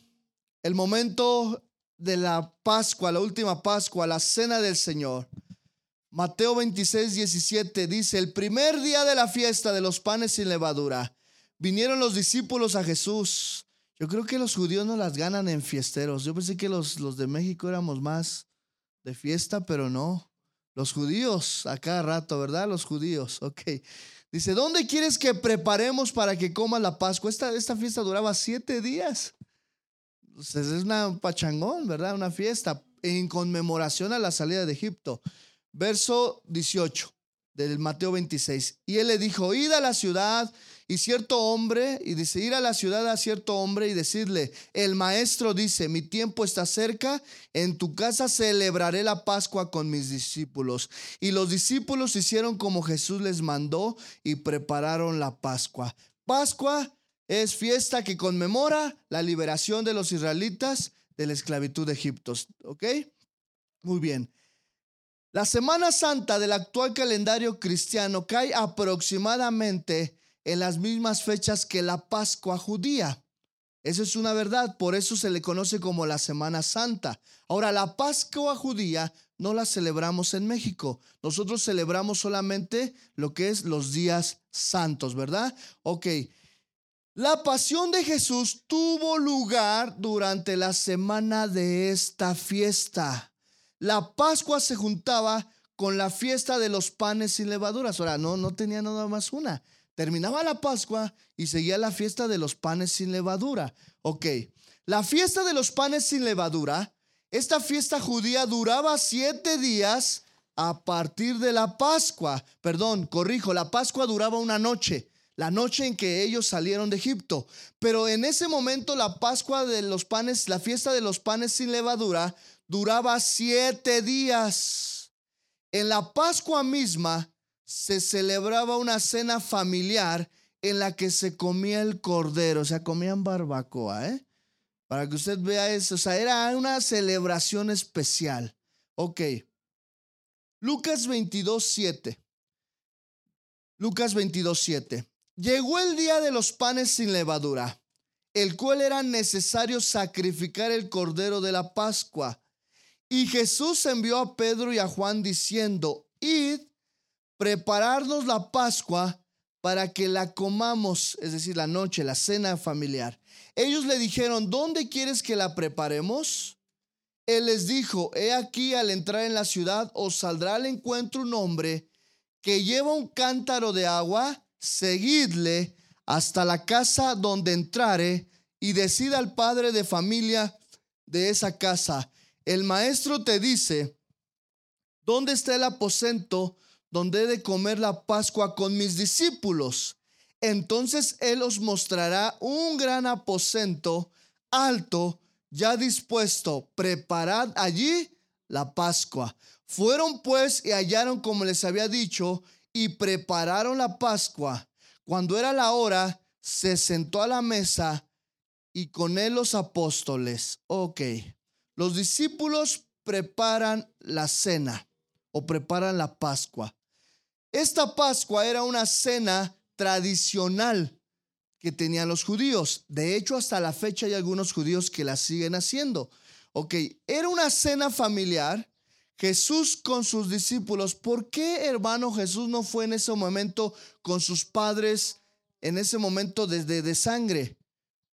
el momento de la Pascua, la última Pascua, la cena del Señor. Mateo 26, 17 dice, el primer día de la fiesta de los panes sin levadura, vinieron los discípulos a Jesús. Yo creo que los judíos no las ganan en fiesteros. Yo pensé que los, los de México éramos más de fiesta, pero no. Los judíos, a cada rato, ¿verdad? Los judíos, ok. Dice, ¿dónde quieres que preparemos para que comas la Pascua? Esta, esta fiesta duraba siete días. Pues, es una pachangón, ¿verdad? Una fiesta en conmemoración a la salida de Egipto. Verso 18 del Mateo 26. Y él le dijo, id a la ciudad y cierto hombre, y dice, ir a la ciudad a cierto hombre y decirle, el maestro dice, mi tiempo está cerca, en tu casa celebraré la Pascua con mis discípulos. Y los discípulos hicieron como Jesús les mandó y prepararon la Pascua. Pascua es fiesta que conmemora la liberación de los israelitas de la esclavitud de Egipto. ¿Ok? Muy bien. La Semana Santa del actual calendario cristiano cae aproximadamente en las mismas fechas que la Pascua judía. Eso es una verdad, por eso se le conoce como la Semana Santa. Ahora, la Pascua judía no la celebramos en México. Nosotros celebramos solamente lo que es los días santos, ¿verdad? Ok, la pasión de Jesús tuvo lugar durante la semana de esta fiesta. La Pascua se juntaba con la fiesta de los panes sin levaduras. Ahora, no, no tenía nada más una. Terminaba la Pascua y seguía la fiesta de los panes sin levadura. Ok, la fiesta de los panes sin levadura, esta fiesta judía duraba siete días a partir de la Pascua. Perdón, corrijo, la Pascua duraba una noche la noche en que ellos salieron de Egipto. Pero en ese momento la Pascua de los panes, la fiesta de los panes sin levadura, duraba siete días. En la Pascua misma se celebraba una cena familiar en la que se comía el cordero, o sea, comían barbacoa, ¿eh? Para que usted vea eso, o sea, era una celebración especial. Ok. Lucas 22, 7. Lucas 22, 7. Llegó el día de los panes sin levadura, el cual era necesario sacrificar el cordero de la Pascua. Y Jesús envió a Pedro y a Juan diciendo, id, prepararnos la Pascua para que la comamos, es decir, la noche, la cena familiar. Ellos le dijeron, ¿dónde quieres que la preparemos? Él les dijo, he aquí al entrar en la ciudad os saldrá al encuentro un hombre que lleva un cántaro de agua seguidle hasta la casa donde entrare y decida al padre de familia de esa casa. El maestro te dice, ¿dónde está el aposento donde he de comer la Pascua con mis discípulos? Entonces él os mostrará un gran aposento alto, ya dispuesto. Preparad allí la Pascua. Fueron pues y hallaron como les había dicho y prepararon la Pascua. Cuando era la hora, se sentó a la mesa y con él los apóstoles. Ok, los discípulos preparan la cena o preparan la Pascua. Esta Pascua era una cena tradicional que tenían los judíos. De hecho, hasta la fecha hay algunos judíos que la siguen haciendo. Ok, era una cena familiar Jesús con sus discípulos. ¿Por qué, hermano, Jesús no fue en ese momento con sus padres, en ese momento desde de sangre?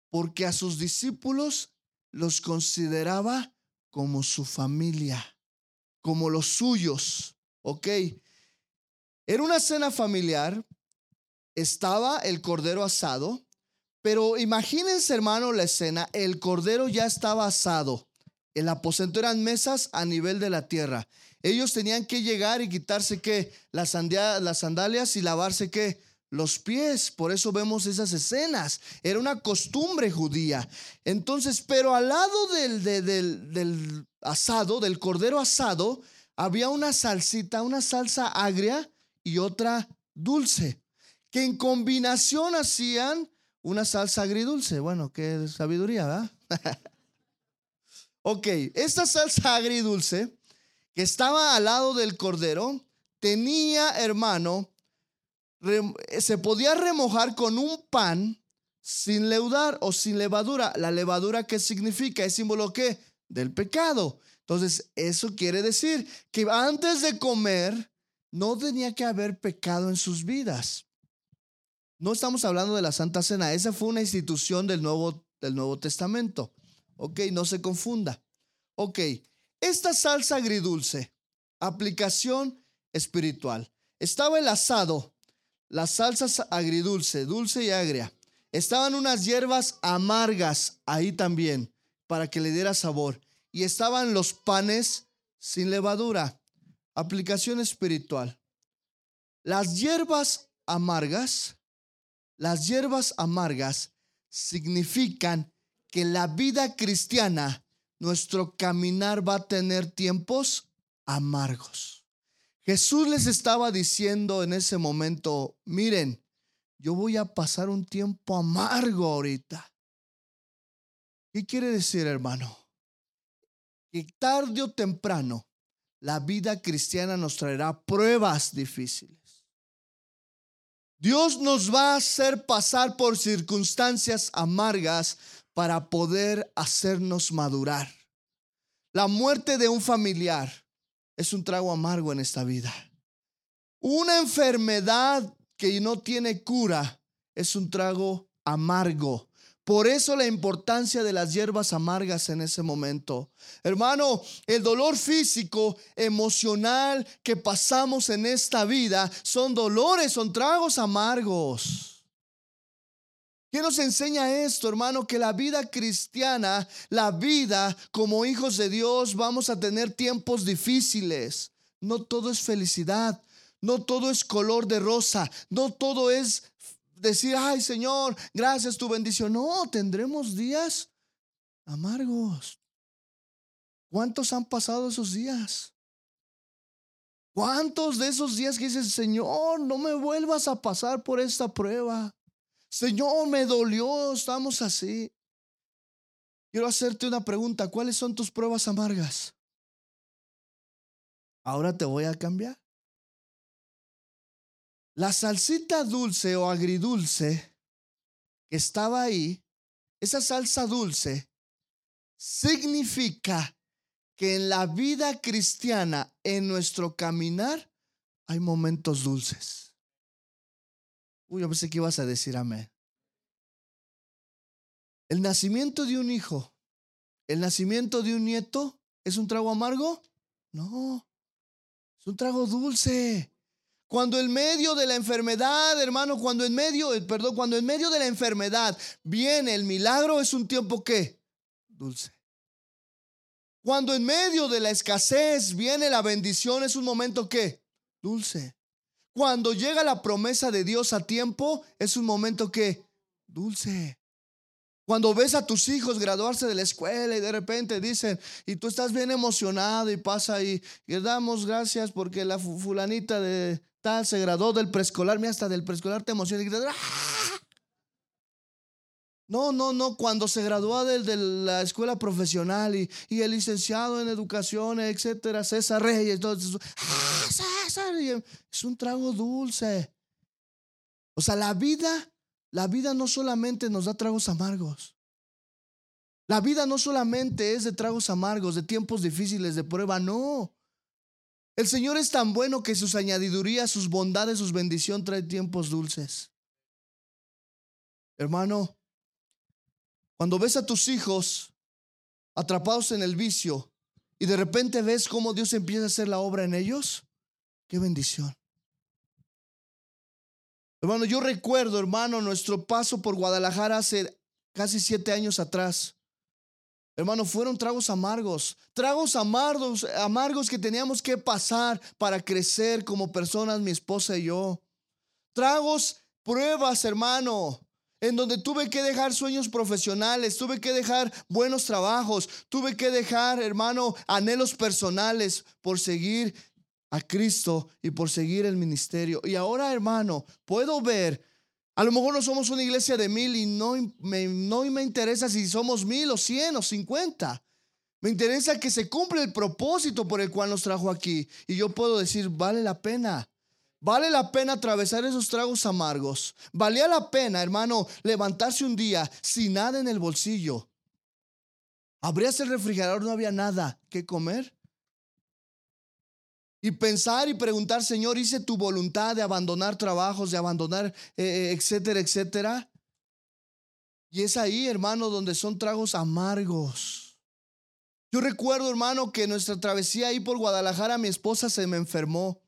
Porque a sus discípulos los consideraba como su familia, como los suyos, ¿ok? Era una cena familiar, estaba el cordero asado, pero imagínense, hermano, la escena, el cordero ya estaba asado. El aposento eran mesas a nivel de la tierra. Ellos tenían que llegar y quitarse qué? Las, las sandalias y lavarse qué? Los pies. Por eso vemos esas escenas. Era una costumbre judía. Entonces, pero al lado del, asado, del cordero asado, había una salsita, una salsa agria y otra dulce, que en combinación hacían una salsa agridulce. Bueno, qué sabiduría, ¿verdad? ok, esta salsa agridulce que estaba al lado del cordero tenía, hermano, se podía remojar con un pan sin leudar o sin levadura. La levadura, ¿qué significa? Es símbolo qué? Del pecado. Entonces, eso quiere decir que antes de comer no tenía que haber pecado en sus vidas. No estamos hablando de la Santa Cena, esa fue una institución del Nuevo, del Nuevo Testamento. Ok, no se confunda. Ok, esta salsa agridulce, aplicación espiritual. Estaba el asado, las salsas agridulce, dulce y agria. Estaban unas hierbas amargas ahí también para que le diera sabor. Y estaban los panes sin levadura. Aplicación espiritual. Las hierbas amargas las hierbas amargas significan que la vida cristiana, nuestro caminar va a tener tiempos amargos. Jesús les estaba diciendo en ese momento, miren, yo voy a pasar un tiempo amargo ahorita. ¿Qué quiere decir, hermano? Que tarde o temprano la vida cristiana nos traerá pruebas difíciles. Dios nos va a hacer pasar por circunstancias amargas para poder hacernos madurar. La muerte de un familiar es un trago amargo en esta vida. Una enfermedad que no tiene cura es un trago amargo. Por eso la importancia de las hierbas amargas en ese momento. Hermano, el dolor físico, emocional que pasamos en esta vida son dolores, son tragos amargos. ¿Qué nos enseña esto, hermano? Que la vida cristiana, la vida como hijos de Dios, vamos a tener tiempos difíciles. No todo es felicidad, no todo es color de rosa, no todo es decir, ay Señor, gracias tu bendición. No, tendremos días amargos. ¿Cuántos han pasado esos días? ¿Cuántos de esos días que dices, Señor, no me vuelvas a pasar por esta prueba? Señor, me dolió, estamos así. Quiero hacerte una pregunta, ¿cuáles son tus pruebas amargas? Ahora te voy a cambiar. La salsita dulce o agridulce que estaba ahí, esa salsa dulce, significa que en la vida cristiana, en nuestro caminar, hay momentos dulces. Uy, yo pensé que ibas a decir amén. El nacimiento de un hijo, el nacimiento de un nieto, ¿es un trago amargo? No, es un trago dulce. Cuando en medio de la enfermedad, hermano, cuando en medio, eh, perdón, cuando en medio de la enfermedad viene el milagro, es un tiempo que dulce. Cuando en medio de la escasez viene la bendición, es un momento que dulce. Cuando llega la promesa de Dios a tiempo, es un momento que dulce. Cuando ves a tus hijos graduarse de la escuela y de repente dicen, y tú estás bien emocionado y pasa y, y damos gracias porque la fulanita de tal se graduó del preescolar, mira, hasta del preescolar te emociona y ¡Ah! No, no, no, cuando se graduó de, la escuela profesional y, y, el licenciado en educación, etcétera, César Reyes, entonces, ¡Ah, Es un trago dulce. O sea, la vida la vida no solamente nos da tragos amargos. La vida no solamente es de tragos amargos, de tiempos difíciles, de prueba, no. El Señor es tan bueno que sus añadidurías, sus bondades, sus bendiciones trae tiempos dulces. Hermano, cuando ves a tus hijos atrapados en el vicio, y de repente ves cómo Dios empieza a hacer la obra en ellos, qué bendición. Hermano, yo recuerdo, hermano, nuestro paso por Guadalajara hace casi siete años atrás. Hermano, fueron tragos amargos, tragos amargos, amargos que teníamos que pasar para crecer como personas, mi esposa y yo. Tragos, pruebas, hermano, en donde tuve que dejar sueños profesionales, tuve que dejar buenos trabajos, tuve que dejar, hermano, anhelos personales por seguir a Cristo y por seguir el ministerio. Y ahora, hermano, puedo ver, a lo mejor no somos una iglesia de mil y no me, no me interesa si somos mil o cien o cincuenta. Me interesa que se cumpla el propósito por el cual nos trajo aquí. Y yo puedo decir, vale la pena. Vale la pena atravesar esos tragos amargos. Valía la pena, hermano, levantarse un día sin nada en el bolsillo. Abrías el refrigerador, no había nada que comer. Y pensar y preguntar, Señor, hice tu voluntad de abandonar trabajos, de abandonar, eh, eh, etcétera, etcétera. Y es ahí, hermano, donde son tragos amargos. Yo recuerdo, hermano, que nuestra travesía ahí por Guadalajara, mi esposa se me enfermó.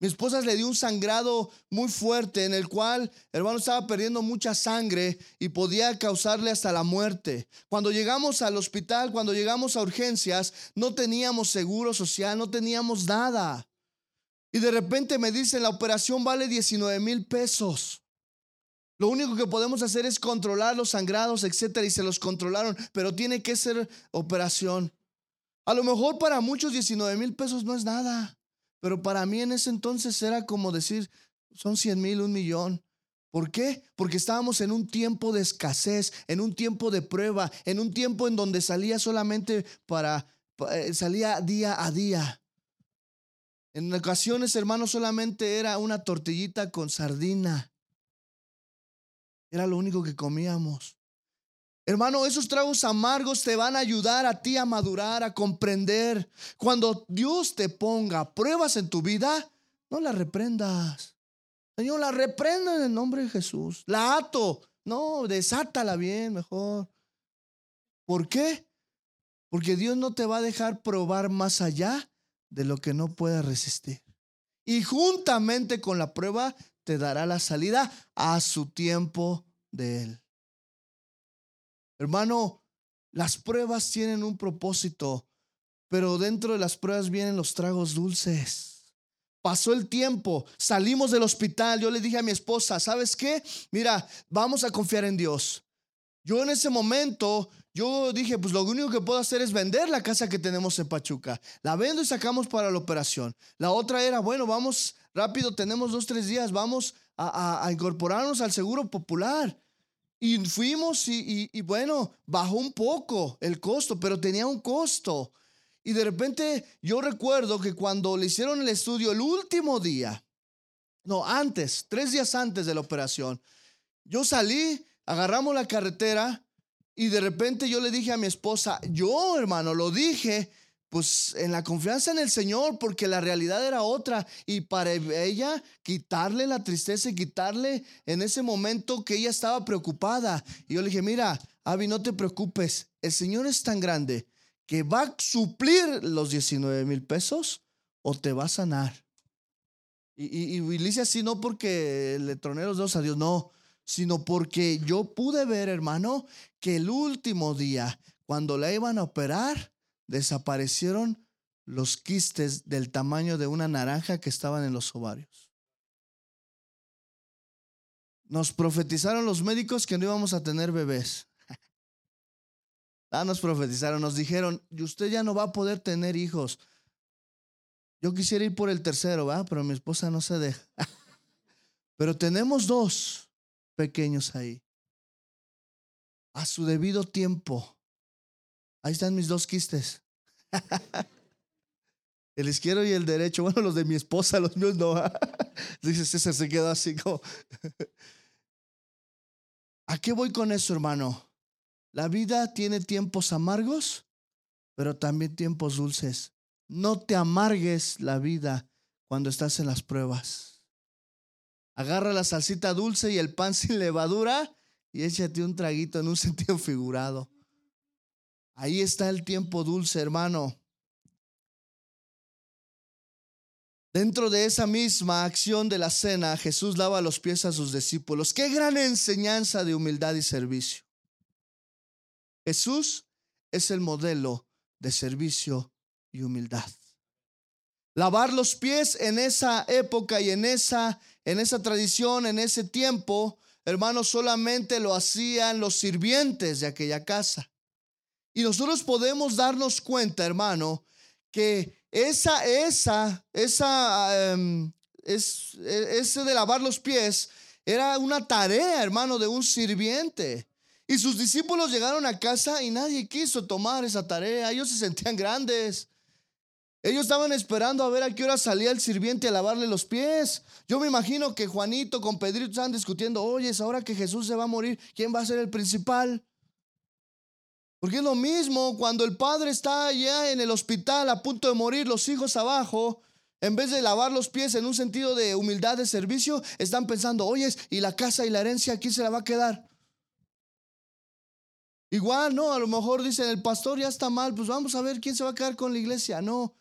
Mi esposa le dio un sangrado muy fuerte en el cual, hermano, estaba perdiendo mucha sangre y podía causarle hasta la muerte. Cuando llegamos al hospital, cuando llegamos a urgencias, no teníamos seguro social, no teníamos nada. Y de repente me dicen, la operación vale 19 mil pesos. Lo único que podemos hacer es controlar los sangrados, etcétera, y se los controlaron, pero tiene que ser operación. A lo mejor para muchos 19 mil pesos no es nada. Pero para mí en ese entonces era como decir, son 100 mil, un millón. ¿Por qué? Porque estábamos en un tiempo de escasez, en un tiempo de prueba, en un tiempo en donde salía solamente para, eh, salía día a día. En ocasiones, hermano, solamente era una tortillita con sardina. Era lo único que comíamos. Hermano, esos tragos amargos te van a ayudar a ti a madurar, a comprender. Cuando Dios te ponga pruebas en tu vida, no la reprendas. Señor, la reprendo en el nombre de Jesús. La ato. No, desátala bien, mejor. ¿Por qué? Porque Dios no te va a dejar probar más allá de lo que no puedas resistir. Y juntamente con la prueba te dará la salida a su tiempo de Él. Hermano, las pruebas tienen un propósito, pero dentro de las pruebas vienen los tragos dulces. Pasó el tiempo, salimos del hospital, yo le dije a mi esposa, ¿sabes qué? Mira, vamos a confiar en Dios. Yo en ese momento, yo dije, pues lo único que puedo hacer es vender la casa que tenemos en Pachuca. La vendo y sacamos para la operación. La otra era, bueno, vamos rápido, tenemos dos, tres días, vamos a, a incorporarnos al seguro popular. Y fuimos y, bueno, bajó un poco el costo, pero tenía un costo. Y de repente yo recuerdo que cuando le hicieron el estudio el último día, no, antes, tres días antes de la operación, yo salí, agarramos la carretera y de repente yo le dije a mi esposa, yo hermano, lo dije, pues en la confianza en el Señor, porque la realidad era otra. Y para ella, quitarle la tristeza y quitarle en ese momento que ella estaba preocupada. Y yo le dije, mira, Avi, no te preocupes, el Señor es tan grande que va a suplir los 19 mil pesos o te va a sanar. Y, y, y le así, no porque le troné los dedos a Dios, no, sino porque yo pude ver, hermano, que el último día, cuando la iban a operar, desaparecieron los quistes del tamaño de una naranja que estaban en los ovarios. Nos profetizaron los médicos que no íbamos a tener bebés. Ah, nos profetizaron, nos dijeron, y usted ya no va a poder tener hijos. Yo quisiera ir por el tercero, ¿va? Pero mi esposa no se deja. Pero tenemos dos pequeños ahí. A su debido tiempo Ahí están mis dos quistes. El izquierdo y el derecho. Bueno, los de mi esposa, los míos no. Dice César, se quedó así como. ¿A qué voy con eso, hermano? La vida tiene tiempos amargos, pero también tiempos dulces. No te amargues la vida cuando estás en las pruebas. Agarra la salsita dulce y el pan sin levadura y échate un traguito en un sentido figurado. Ahí está el tiempo dulce, hermano. Dentro de esa misma acción de la cena, Jesús lava los pies a sus discípulos. Qué gran enseñanza de humildad y servicio. Jesús es el modelo de servicio y humildad. Lavar los pies en esa época y en esa, en esa tradición, en ese tiempo, hermanos, solamente lo hacían los sirvientes de aquella casa. Y nosotros podemos darnos cuenta, hermano, que esa, esa, esa, em, es, e, ese de lavar los pies era una tarea, hermano, de un sirviente. Y sus discípulos llegaron a casa y nadie quiso tomar esa tarea. Ellos se sentían grandes. Ellos estaban esperando a ver a qué hora salía el sirviente a lavarle los pies. Yo me imagino que Juanito con Pedrito estaban discutiendo, oye, es ahora que Jesús se va a morir, ¿quién va a ser el principal? Porque es lo mismo cuando el padre está ya en el hospital a punto de morir, los hijos abajo, en vez de lavar los pies en un sentido de humildad de servicio, están pensando, oye, ¿y la casa y la herencia quién se la va a quedar? Igual, no, a lo mejor dicen, el pastor ya está mal, pues vamos a ver quién se va a quedar con la iglesia. No,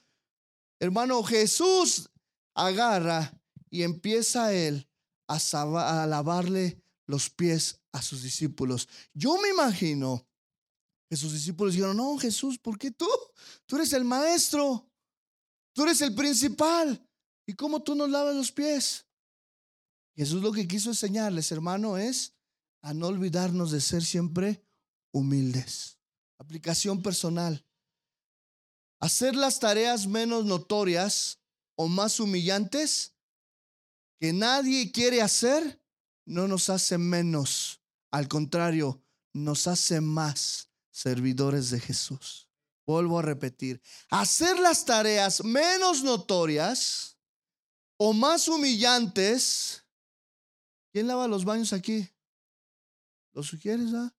hermano, Jesús agarra y empieza él a, lavarle los pies a sus discípulos. Yo me imagino sus discípulos dijeron, no, Jesús, ¿por qué tú? Tú eres el maestro, tú eres el principal. ¿Y cómo tú nos lavas los pies? Jesús lo que quiso enseñarles, hermano, es a no olvidarnos de ser siempre humildes. Aplicación personal. Hacer las tareas menos notorias o más humillantes que nadie quiere hacer no nos hace menos. Al contrario, nos hace más servidores de Jesús. Vuelvo a repetir, hacer las tareas menos notorias o más humillantes. ¿Quién lava los baños aquí? ¿Lo sugieres? Ah?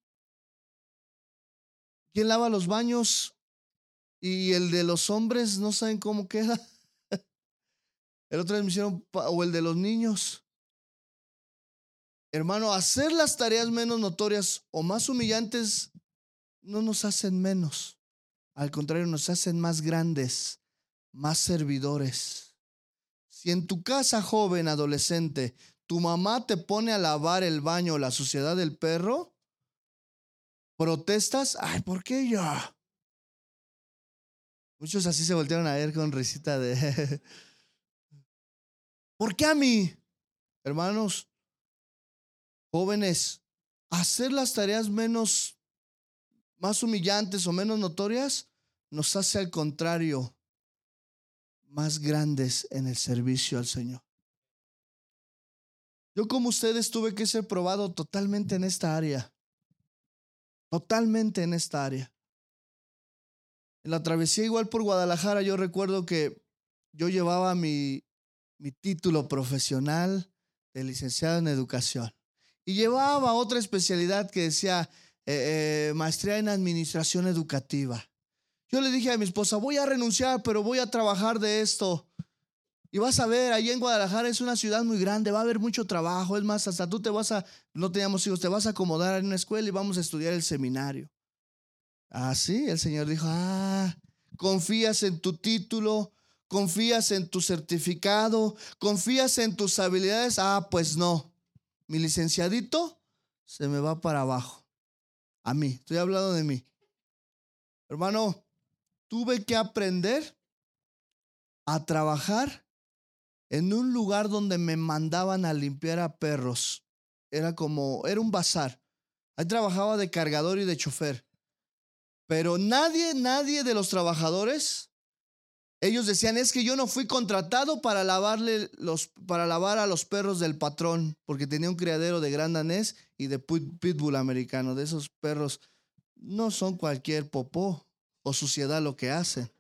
¿Quién lava los baños y el de los hombres no saben cómo queda? El otro me hicieron, o el de los niños. Hermano, hacer las tareas menos notorias o más humillantes no nos hacen menos. Al contrario, nos hacen más grandes, más servidores. Si en tu casa, joven, adolescente, tu mamá te pone a lavar el baño o la suciedad del perro, protestas, ay, ¿por qué yo? Muchos así se voltearon a ver con risita de... ¿Por qué a mí? Hermanos, jóvenes, hacer las tareas menos más humillantes o menos notorias, nos hace al contrario más grandes en el servicio al Señor. Yo como ustedes tuve que ser probado totalmente en esta área, totalmente en esta área. En la travesía igual por Guadalajara yo recuerdo que yo llevaba mi, mi título profesional de licenciado en educación y llevaba otra especialidad que decía eh, eh, maestría en administración educativa. Yo le dije a mi esposa, voy a renunciar, pero voy a trabajar de esto. Y vas a ver, ahí en Guadalajara es una ciudad muy grande, va a haber mucho trabajo. Es más, hasta tú te vas a, no teníamos hijos, te vas a acomodar en una escuela y vamos a estudiar el seminario. Así, ah, el Señor dijo, ah, confías en tu título, confías en tu certificado, confías en tus habilidades. Ah, pues no, mi licenciadito se me va para abajo. A mí, estoy hablando de mí. Hermano, tuve que aprender a trabajar en un lugar donde me mandaban a limpiar a perros. Era como, era un bazar. Ahí trabajaba de cargador y de chofer. Pero nadie, nadie de los trabajadores, ellos decían, es que yo no fui contratado para lavarle los, para lavar a los perros del patrón, porque tenía un criadero de gran danés y de pitbull americano, de esos perros, no son cualquier popó o suciedad lo que hacen.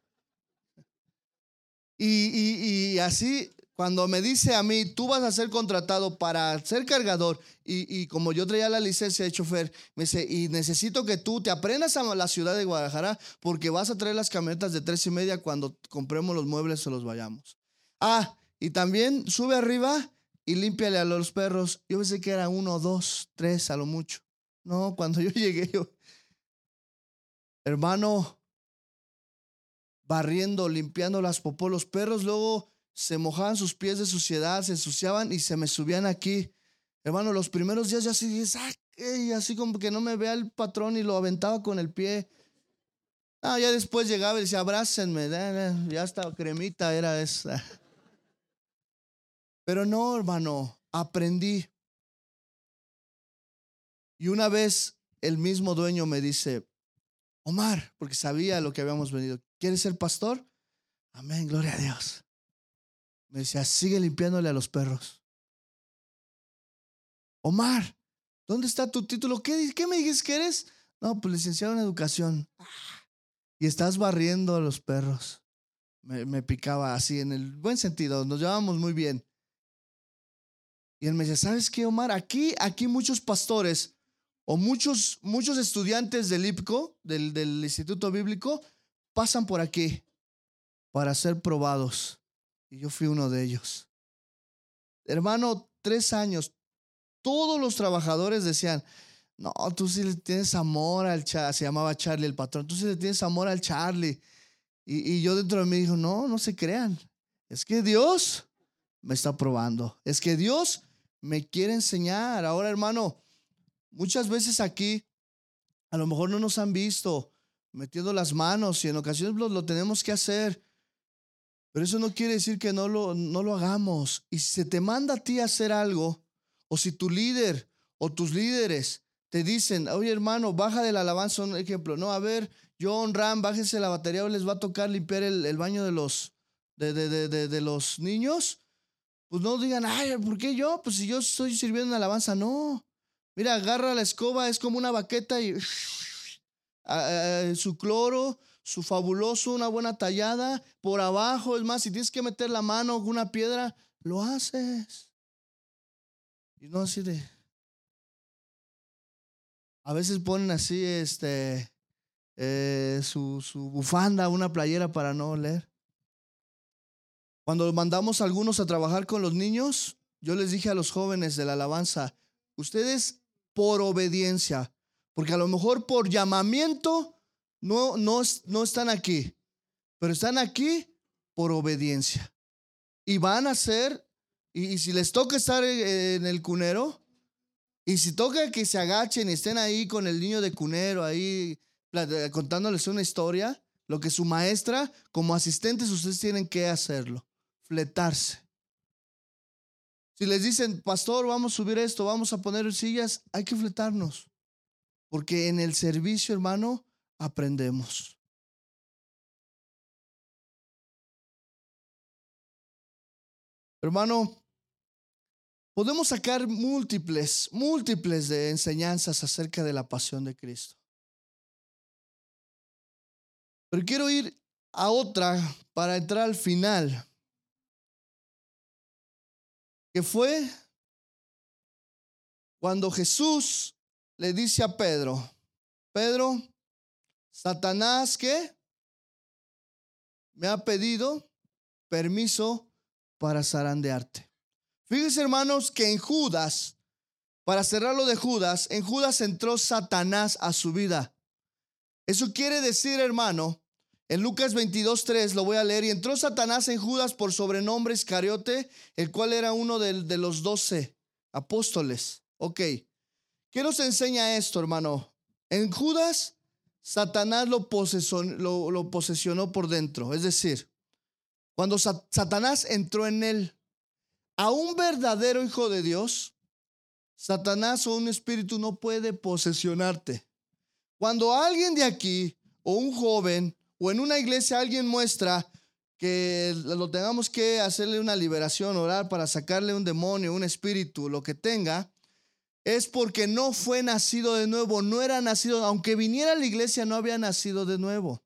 Y, y, así, cuando me dice a mí, tú vas a ser contratado para ser cargador, y, y, como yo traía la licencia de chofer, me dice, y necesito que tú te aprendas a la ciudad de Guadalajara porque vas a traer las camionetas de tres y media cuando compremos los muebles o los vayamos. Ah, y también sube arriba y límpiale a los perros. Yo pensé que era uno, dos, tres a lo mucho. No, cuando yo llegué, yo. hermano, barriendo, limpiando las popó. Los perros luego se mojaban sus pies de suciedad, se ensuciaban y se me subían aquí. Hermano, los primeros días ya así, y así como que no me vea el patrón y lo aventaba con el pie. Ah, ya después llegaba y decía, abrácenme, ya estaba cremita era esa. Pero no, hermano, aprendí. Y una vez el mismo dueño me dice, Omar, porque sabía lo que habíamos venido, ¿quieres ser pastor? Amén, gloria a Dios. Me decía, sigue limpiándole a los perros. Omar, ¿dónde está tu título? ¿Qué, qué me dices que eres? No, pues licenciado en educación. Y estás barriendo a los perros. Me, me picaba así, en el buen sentido, nos llevábamos muy bien. Y él me decía, ¿sabes qué, Omar? Aquí, aquí muchos pastores o muchos, muchos estudiantes del IPCO, del, del Instituto Bíblico, pasan por aquí para ser probados. Y yo fui uno de ellos. Hermano, tres años, todos los trabajadores decían, no, tú sí le tienes amor al Charlie, se llamaba Charlie el patrón, tú sí le tienes amor al Charlie. Y, y yo dentro de mí dijo, no, no se crean, es que Dios me está probando, es que Dios me quiere enseñar. Ahora, hermano, Muchas veces aquí a lo mejor no nos han visto metiendo las manos y en ocasiones lo, tenemos que hacer. Pero eso no quiere decir que no lo, no lo hagamos. Y si se te manda a ti a hacer algo, o si tu líder o tus líderes te dicen, oye hermano, baja de la alabanza, un ejemplo, no, a ver, John Ram, bájense la batería, o les va a tocar limpiar el, baño de los, de, de, de, de, los niños, pues no digan, ay, ¿por qué yo? Pues si yo estoy sirviendo en alabanza, no. Mira, agarra la escoba, es como una baqueta y su cloro, su fabuloso, una buena tallada, por abajo, es más, si tienes que meter la mano con una piedra, lo haces. Y no así de... A veces ponen así, este, eh, su, su bufanda, una playera para no oler. Cuando mandamos a algunos a trabajar con los niños, yo les dije a los jóvenes de la alabanza, ustedes por obediencia. Porque a lo mejor por llamamiento no, no, no están aquí, pero están aquí por obediencia. Y van a ser, y, si les toca estar en el cunero, y si toca que se agachen y estén ahí con el niño de cunero, ahí contándoles una historia, lo que su maestra, como asistentes, ustedes tienen que hacerlo, fletarse. Si les dicen, pastor, vamos a subir esto, vamos a poner sillas, hay que fletarnos. Porque en el servicio, hermano, aprendemos. Hermano, podemos sacar múltiples, múltiples de enseñanzas acerca de la pasión de Cristo. Pero quiero ir a otra para entrar al final que fue cuando Jesús le dice a Pedro, Pedro, Satanás que me ha pedido permiso para zarandearte. Fíjense hermanos que en Judas, para cerrarlo de Judas, en Judas entró Satanás a su vida. Eso quiere decir, hermano, en Lucas 22.3 lo voy a leer. Y entró Satanás en Judas por sobrenombre Iscariote, el cual era uno de, de los doce apóstoles. Ok. ¿Qué nos enseña esto, hermano? En Judas, Satanás lo, posesionó por dentro. Es decir, cuando Satanás entró en él, a un verdadero hijo de Dios, Satanás o un espíritu no puede posesionarte. Cuando alguien de aquí o un joven o en una iglesia alguien muestra que lo tengamos que hacerle una liberación, orar para sacarle un demonio, un espíritu, lo que tenga, es porque no fue nacido de nuevo, no era nacido, aunque viniera a la iglesia, no había nacido de nuevo.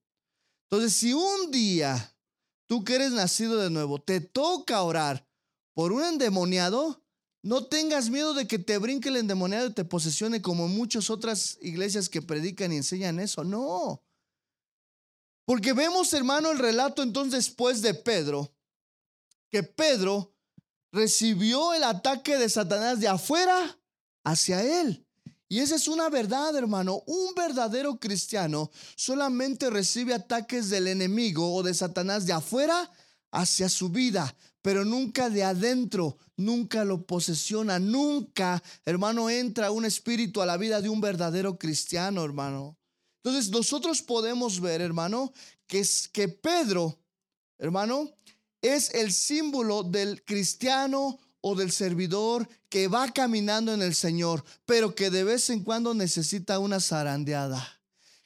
Entonces, si un día tú que eres nacido de nuevo, te toca orar por un endemoniado, no tengas miedo de que te brinque el endemoniado y te posesione como muchas otras iglesias que predican y enseñan eso. No. Porque vemos, hermano, el relato entonces después de Pedro, que Pedro recibió el ataque de Satanás de afuera hacia él. Y esa es una verdad, hermano. Un verdadero cristiano solamente recibe ataques del enemigo o de Satanás de afuera hacia su vida, pero nunca de adentro, nunca lo posesiona, nunca, hermano, entra un espíritu a la vida de un verdadero cristiano, hermano. Entonces nosotros podemos ver, hermano, que, es, que Pedro, hermano, es el símbolo del cristiano o del servidor que va caminando en el Señor, pero que de vez en cuando necesita una zarandeada.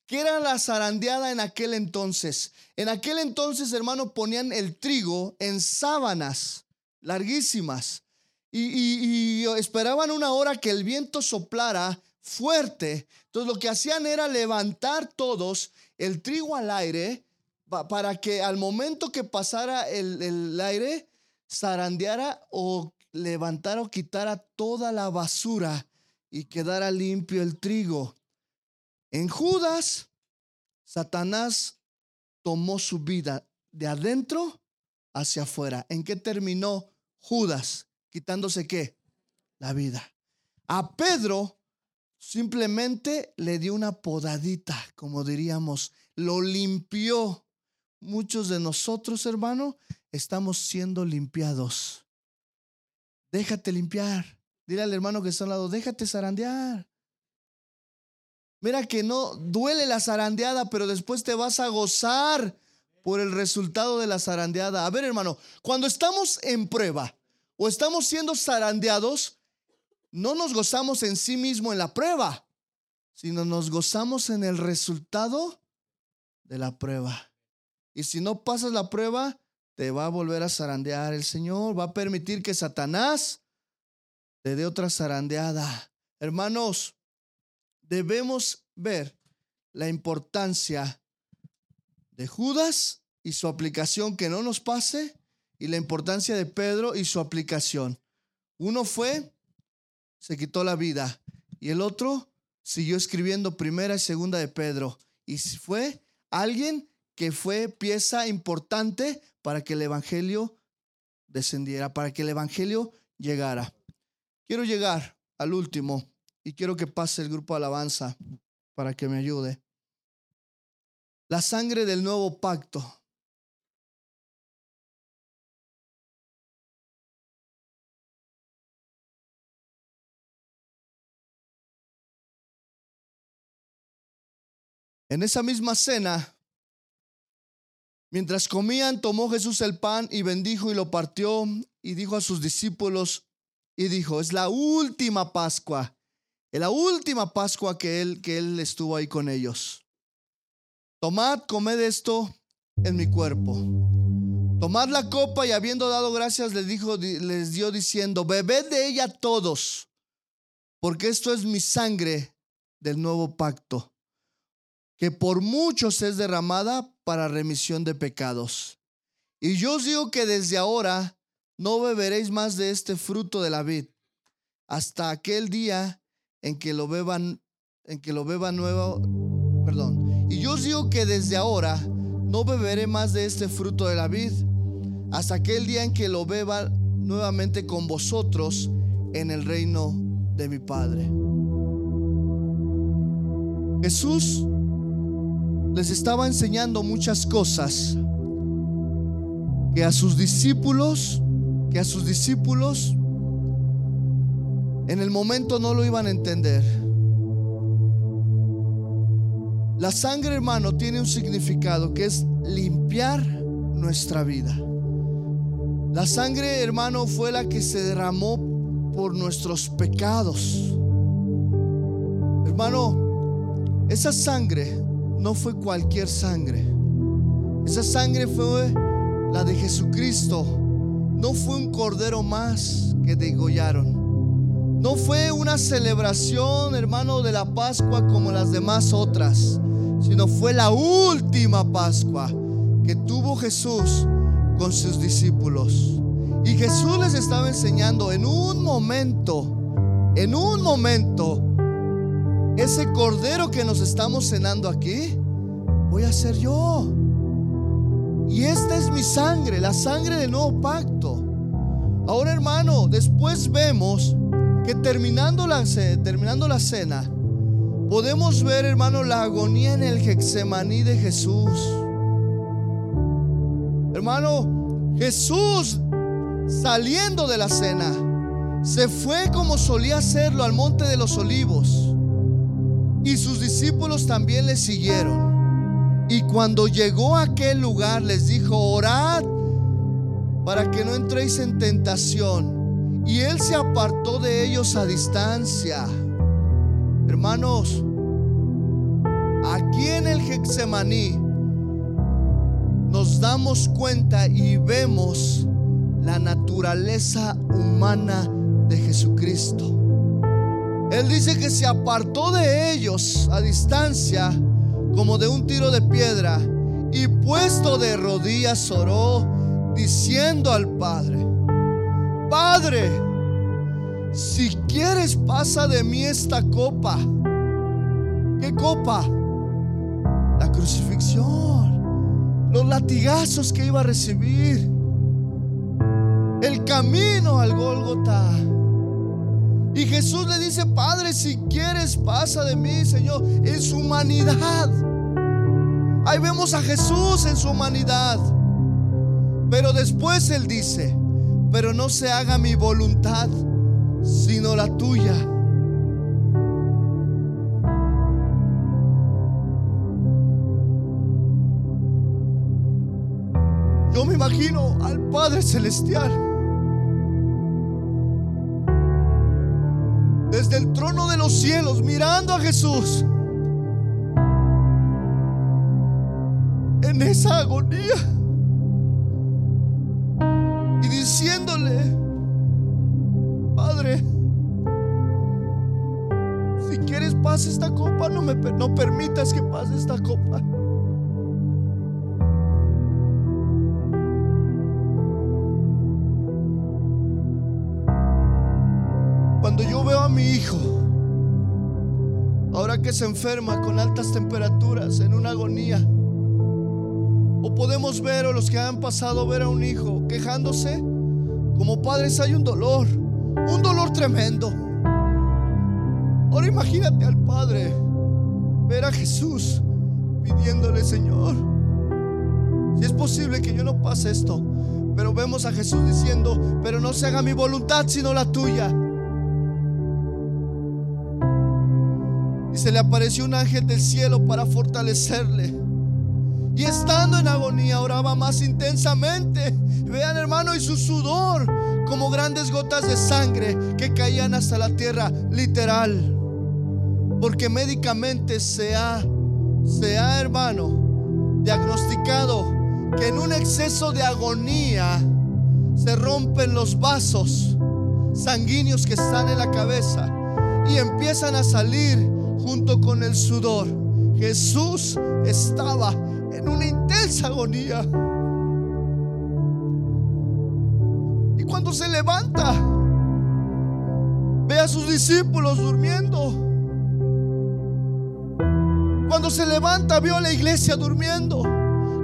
¿Qué era la zarandeada en aquel entonces? En aquel entonces, hermano, ponían el trigo en sábanas larguísimas y, y esperaban una hora que el viento soplara fuerte. Entonces lo que hacían era levantar todos el trigo al aire para que al momento que pasara el, el aire, zarandeara o levantara o quitara toda la basura y quedara limpio el trigo. En Judas, Satanás tomó su vida de adentro hacia afuera. ¿En qué terminó Judas? Quitándose qué? La vida. A Pedro simplemente le dio una podadita, como diríamos, lo limpió. Muchos de nosotros, hermano, estamos siendo limpiados Déjate limpiar. Dile al hermano que está al lado, déjate zarandear. Mira que no duele la zarandeada, pero después te vas a gozar por el resultado de la zarandeada. A ver, hermano, cuando estamos en prueba o estamos siendo zarandeados, no nos gozamos en sí mismo en la prueba, sino nos gozamos en el resultado de la prueba. Y si no pasas la prueba, te va a volver a zarandear el Señor, va a permitir que Satanás te dé otra zarandeada. Hermanos, debemos ver la importancia de Judas y su aplicación que no nos pase y la importancia de Pedro y su aplicación. Uno fue, se quitó la vida y el otro siguió escribiendo primera y segunda de Pedro y fue alguien que fue pieza importante para que el Evangelio descendiera, para que el Evangelio llegara. Quiero llegar al último y quiero que pase el grupo de alabanza para que me ayude. La sangre del nuevo pacto. En esa misma cena, Mientras comían, tomó Jesús el pan y bendijo y lo partió y dijo a sus discípulos y dijo, es la última Pascua, es la última Pascua que él, que él estuvo ahí con ellos. Tomad, comed esto en mi cuerpo. Tomad la copa y habiendo dado gracias les dijo, les dio diciendo, bebed de ella todos, porque esto es mi sangre del nuevo pacto que por muchos es derramada para remisión de pecados. Y yo os digo que desde ahora no beberéis más de este fruto de la vid, hasta aquel día en que lo beban, en que lo beba nuevo, perdón. Y yo os digo que desde ahora no beberé más de este fruto de la vid, hasta aquel día en que lo beba nuevamente con vosotros en el reino de mi Padre. Jesús les estaba enseñando muchas cosas que a sus discípulos, que a sus discípulos en el momento no lo iban a entender. La sangre, hermano, tiene un significado que es limpiar nuestra vida. La sangre, hermano, fue la que se derramó por nuestros pecados. Hermano, esa sangre no fue cualquier sangre. Esa sangre fue la de Jesucristo. No fue un cordero más que degollaron. No fue una celebración, hermano, de la Pascua como las demás otras, sino fue la última Pascua que tuvo Jesús con sus discípulos. Y Jesús les estaba enseñando en un momento, en un momento, ese cordero que nos estamos cenando aquí, voy a ser yo. Y esta es mi sangre, la sangre del nuevo pacto. Ahora hermano, después vemos que terminando la, terminando la cena, podemos ver, hermano, la agonía en el Getsemaní de Jesús. Hermano, Jesús saliendo de la cena, se fue como solía hacerlo al monte de los olivos. Y sus discípulos también le siguieron. Y cuando llegó a aquel lugar les dijo, orad para que no entréis en tentación. Y él se apartó de ellos a distancia. Hermanos, aquí en el Getsemaní nos damos cuenta y vemos la naturaleza humana de Jesucristo. Él dice que se apartó de ellos a distancia como de un tiro de piedra y puesto de rodillas oró diciendo al Padre, Padre, si quieres pasa de mí esta copa. ¿Qué copa? La crucifixión, los latigazos que iba a recibir, el camino al Gólgota. Y Jesús le dice, Padre, si quieres, pasa de mí, Señor, en su humanidad. Ahí vemos a Jesús en su humanidad. Pero después Él dice, pero no se haga mi voluntad, sino la tuya. Yo me imagino al Padre Celestial desde el trono de los cielos mirando a Jesús en esa agonía y diciéndole, Padre, si quieres pase esta copa, no, me, no permitas que pase esta copa. Mi hijo, ahora que se enferma con altas temperaturas, en una agonía, o podemos ver, o los que han pasado ver a un hijo quejándose, como padres hay un dolor, un dolor tremendo. Ahora imagínate al Padre ver a Jesús pidiéndole, Señor, si es posible que yo no pase esto, pero vemos a Jesús diciendo, pero no se haga mi voluntad sino la tuya. Se le apareció un ángel del cielo para fortalecerle. Y estando en agonía oraba más intensamente. Vean hermano y su sudor como grandes gotas de sangre que caían hasta la tierra, literal. Porque médicamente se ha, se ha hermano, diagnosticado que en un exceso de agonía se rompen los vasos sanguíneos que están en la cabeza y empiezan a salir junto con el sudor. Jesús estaba en una intensa agonía. Y cuando se levanta, ve a sus discípulos durmiendo. Cuando se levanta, vio a la iglesia durmiendo.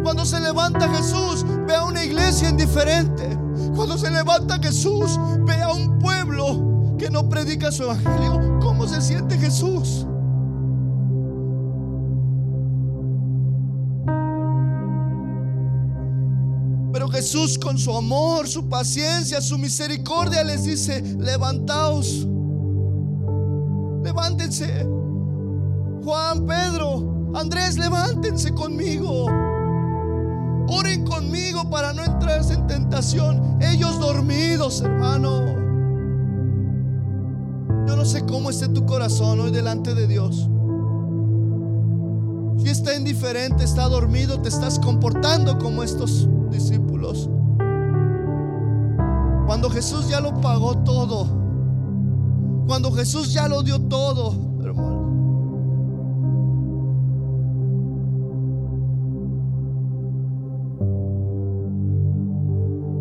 Cuando se levanta Jesús, ve a una iglesia indiferente. Cuando se levanta Jesús, ve a un pueblo que no predica su evangelio. ¿Cómo se siente Jesús? Jesús con su amor, su paciencia, su misericordia les dice, levantaos, levántense. Juan, Pedro, Andrés, levántense conmigo. Oren conmigo para no entrar en tentación. Ellos dormidos, hermano. Yo no sé cómo esté tu corazón hoy delante de Dios. Si está indiferente, está dormido, te estás comportando como estos discípulos. Cuando Jesús ya lo pagó todo, cuando Jesús ya lo dio todo, hermano.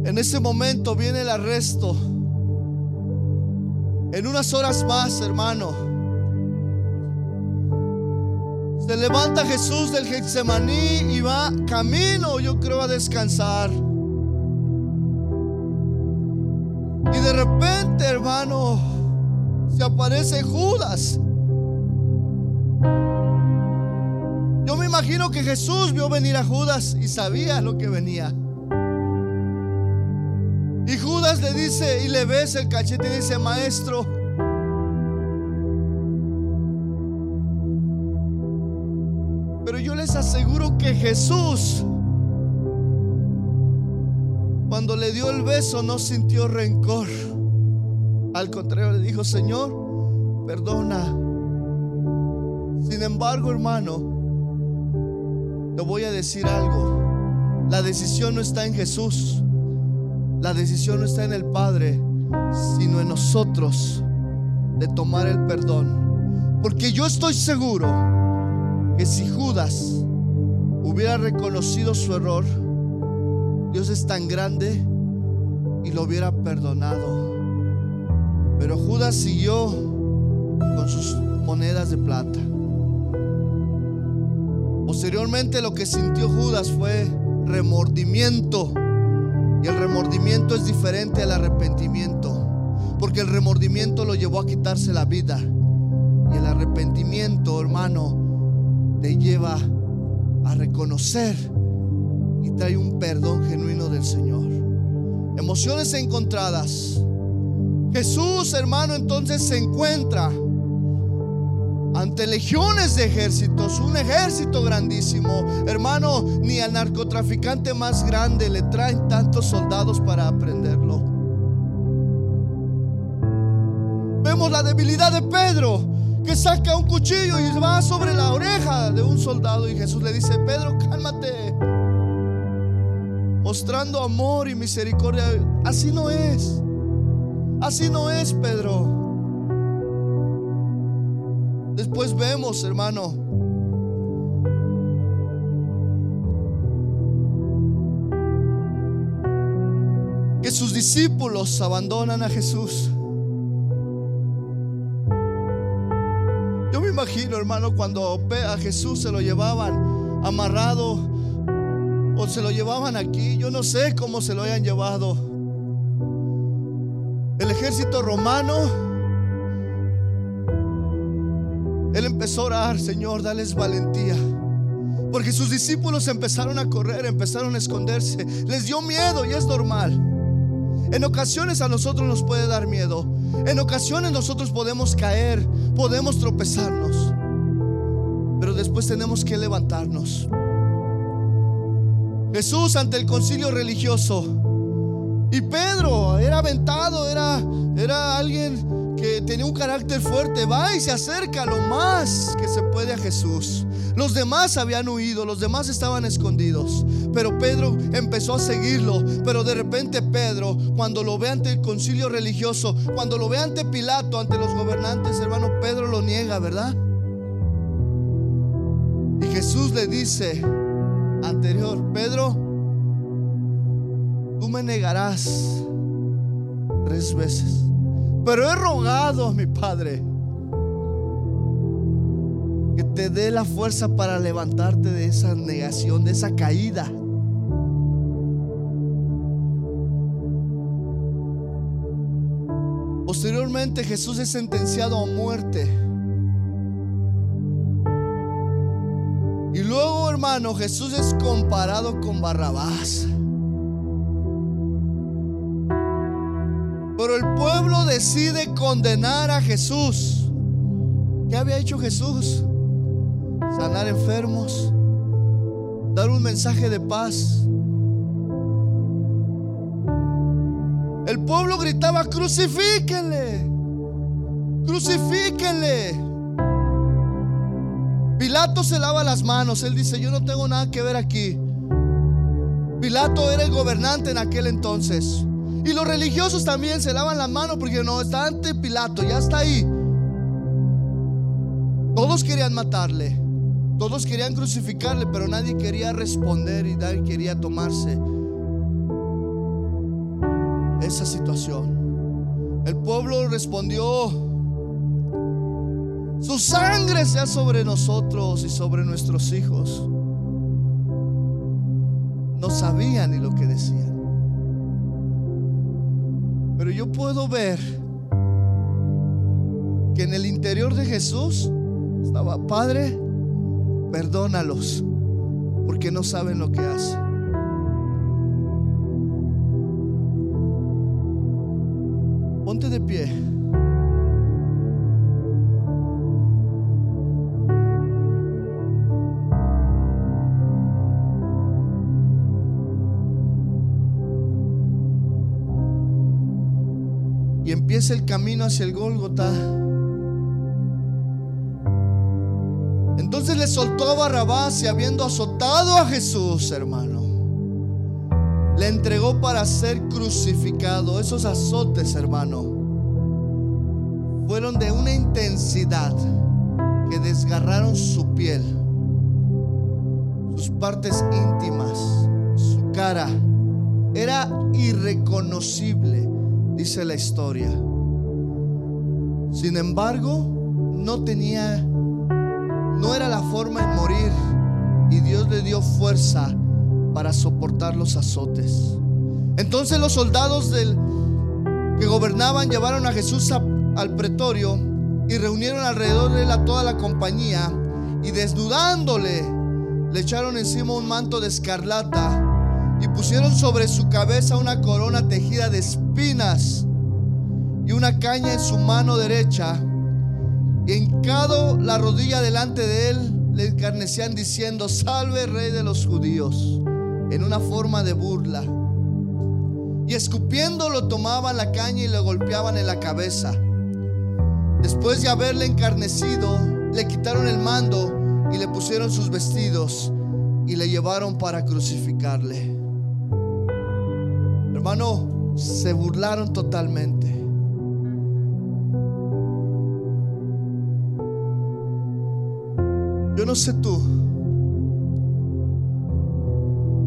En ese momento viene el arresto. En unas horas más, hermano se levanta Jesús del Getsemaní y va camino, yo creo, a descansar. Y de repente, hermano, se aparece Judas. Yo me imagino que Jesús vio venir a Judas y sabía lo que venía. Y Judas le dice y le besa el cachete y dice, maestro, les aseguro que Jesús, cuando le dio el beso, no sintió rencor. Al contrario, le dijo, Señor, perdona. Sin embargo, hermano, te voy a decir algo. La decisión no está en Jesús. La decisión no está en el Padre, sino en nosotros de tomar el perdón. Porque yo estoy seguro que si Judas hubiera reconocido su error, Dios es tan grande y lo hubiera perdonado. Pero Judas siguió con sus monedas de plata. Posteriormente lo que sintió Judas fue remordimiento. Y el remordimiento es diferente al arrepentimiento. Porque el remordimiento lo llevó a quitarse la vida. Y el arrepentimiento, hermano, te lleva a reconocer y trae un perdón genuino del Señor. Emociones encontradas. Jesús, hermano, entonces se encuentra ante legiones de ejércitos, un ejército grandísimo. Hermano, ni al narcotraficante más grande le traen tantos soldados para aprenderlo. Vemos la debilidad de Pedro, que saca un cuchillo y va sobre la oreja de un soldado y Jesús le dice, Pedro, cálmate. Mostrando amor y misericordia. Así no es. Así no es, Pedro. Después vemos, hermano, que sus discípulos abandonan a Jesús. Imagino, hermano, cuando a Jesús se lo llevaban amarrado o se lo llevaban aquí, yo no sé cómo se lo hayan llevado. El ejército romano él empezó a orar, Señor, dales valentía. Porque sus discípulos empezaron a correr, empezaron a esconderse. Les dio miedo y es normal. En ocasiones a nosotros nos puede dar miedo. En ocasiones nosotros podemos caer, podemos tropezarnos. Pero después tenemos que levantarnos. Jesús ante el concilio religioso. Y Pedro era aventado, era, era alguien que tenía un carácter fuerte, va y se acerca lo más que se puede a Jesús. Los demás habían huido, los demás estaban escondidos, pero Pedro empezó a seguirlo. Pero de repente Pedro, cuando lo ve ante el concilio religioso, cuando lo ve ante Pilato, ante los gobernantes, hermano, Pedro lo niega, ¿verdad? Y Jesús le dice, anterior, Pedro, tú me negarás tres veces. Pero he rogado a mi Padre te dé la fuerza para levantarte de esa negación, de esa caída. Posteriormente Jesús es sentenciado a muerte. Y luego, hermano, Jesús es comparado con Barrabás. Pero el pueblo decide condenar a Jesús. ¿Qué había hecho Jesús? Sanar enfermos, dar un mensaje de paz. El pueblo gritaba, crucifíquenle, crucifíquenle. Pilato se lava las manos, él dice, yo no tengo nada que ver aquí. Pilato era el gobernante en aquel entonces. Y los religiosos también se lavan las manos porque no está ante Pilato, ya está ahí. Todos querían matarle, todos querían crucificarle, pero nadie quería responder y nadie quería tomarse esa situación. El pueblo respondió, su sangre sea sobre nosotros y sobre nuestros hijos. No sabían ni lo que decían. Pero yo puedo ver que en el interior de Jesús Estaba, Padre, perdónalos, porque no saben lo que hacen. Ponte de pie. Y empieza el camino hacia el Gólgota. Entonces le soltó a Barrabás y habiendo azotado a Jesús, hermano, le entregó para ser crucificado. Esos azotes, hermano, fueron de una intensidad que desgarraron su piel, sus partes íntimas, su cara. Era irreconocible, dice la historia. Sin embargo, no tenía no era la forma en morir. Y Dios le dio fuerza para soportar los azotes. Entonces los soldados del, que gobernaban llevaron a Jesús al pretorio y reunieron alrededor de él a toda la compañía. Y desnudándole le echaron encima un manto de escarlata y pusieron sobre su cabeza una corona tejida de espinas y una caña en su mano derecha hincado la rodilla delante de él, le encarnecían diciendo, salve rey de los judíos, en una forma de burla. Y escupiendo lo tomaban la caña y le golpeaban en la cabeza. Después de haberle encarnecido, le quitaron el mando y le pusieron sus vestidos y le llevaron para crucificarle. Hermano, se burlaron totalmente. Yo no sé tú,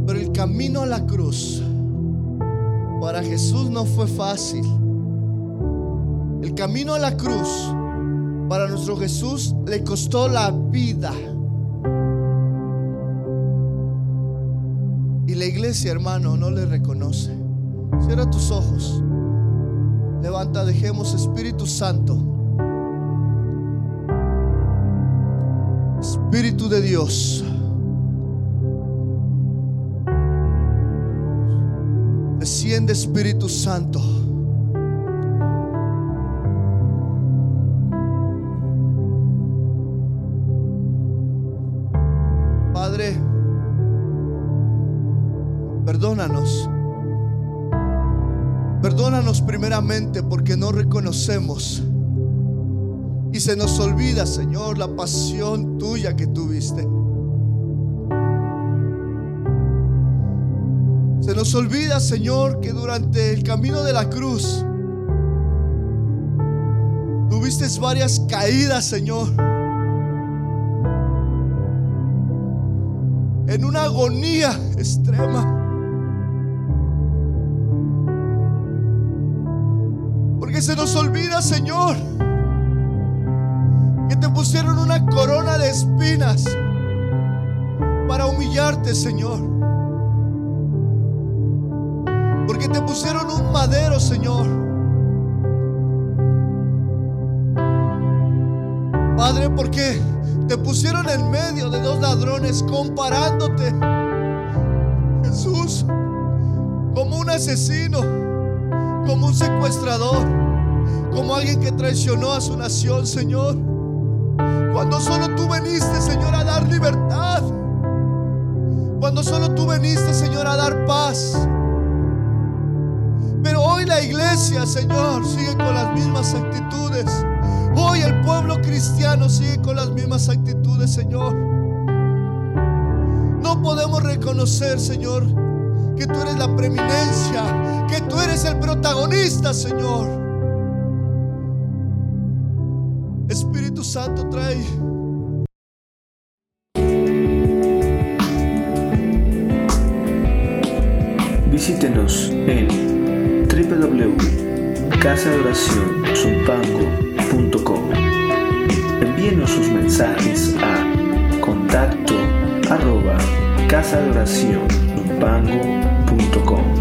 pero el camino a la cruz para Jesús no fue fácil. El camino a la cruz para nuestro Jesús le costó la vida. Y la iglesia, hermano, no le reconoce. Cierra tus ojos. Levanta, dejemos Espíritu Santo. Espíritu de Dios. Desciende Espíritu Santo. Padre, perdónanos. Perdónanos primeramente porque no reconocemos. Se nos olvida, Señor, la pasión tuya que tuviste. Se nos olvida, Señor, que durante el camino de la cruz tuviste varias caídas, Señor. En una agonía extrema. Porque se nos olvida, Señor, espinas para humillarte, Señor. Porque te pusieron un madero, Señor. Padre, porque te pusieron en medio de dos ladrones comparándote, Jesús, como un asesino, como un secuestrador, como alguien que traicionó a su nación, Señor. Cuando solo tú veniste, Señor, a dar libertad. Cuando solo tú veniste, Señor, a dar paz. Pero hoy la iglesia, Señor, sigue con las mismas actitudes. Hoy el pueblo cristiano sigue con las mismas actitudes, Señor. No podemos reconocer, Señor, que tú eres la preeminencia, que tú eres el protagonista, Señor. Santo trae Visítenos en www.casadoracionzumpango.com. Envíenos sus mensajes a contacto arroba casadoracionzumpango.com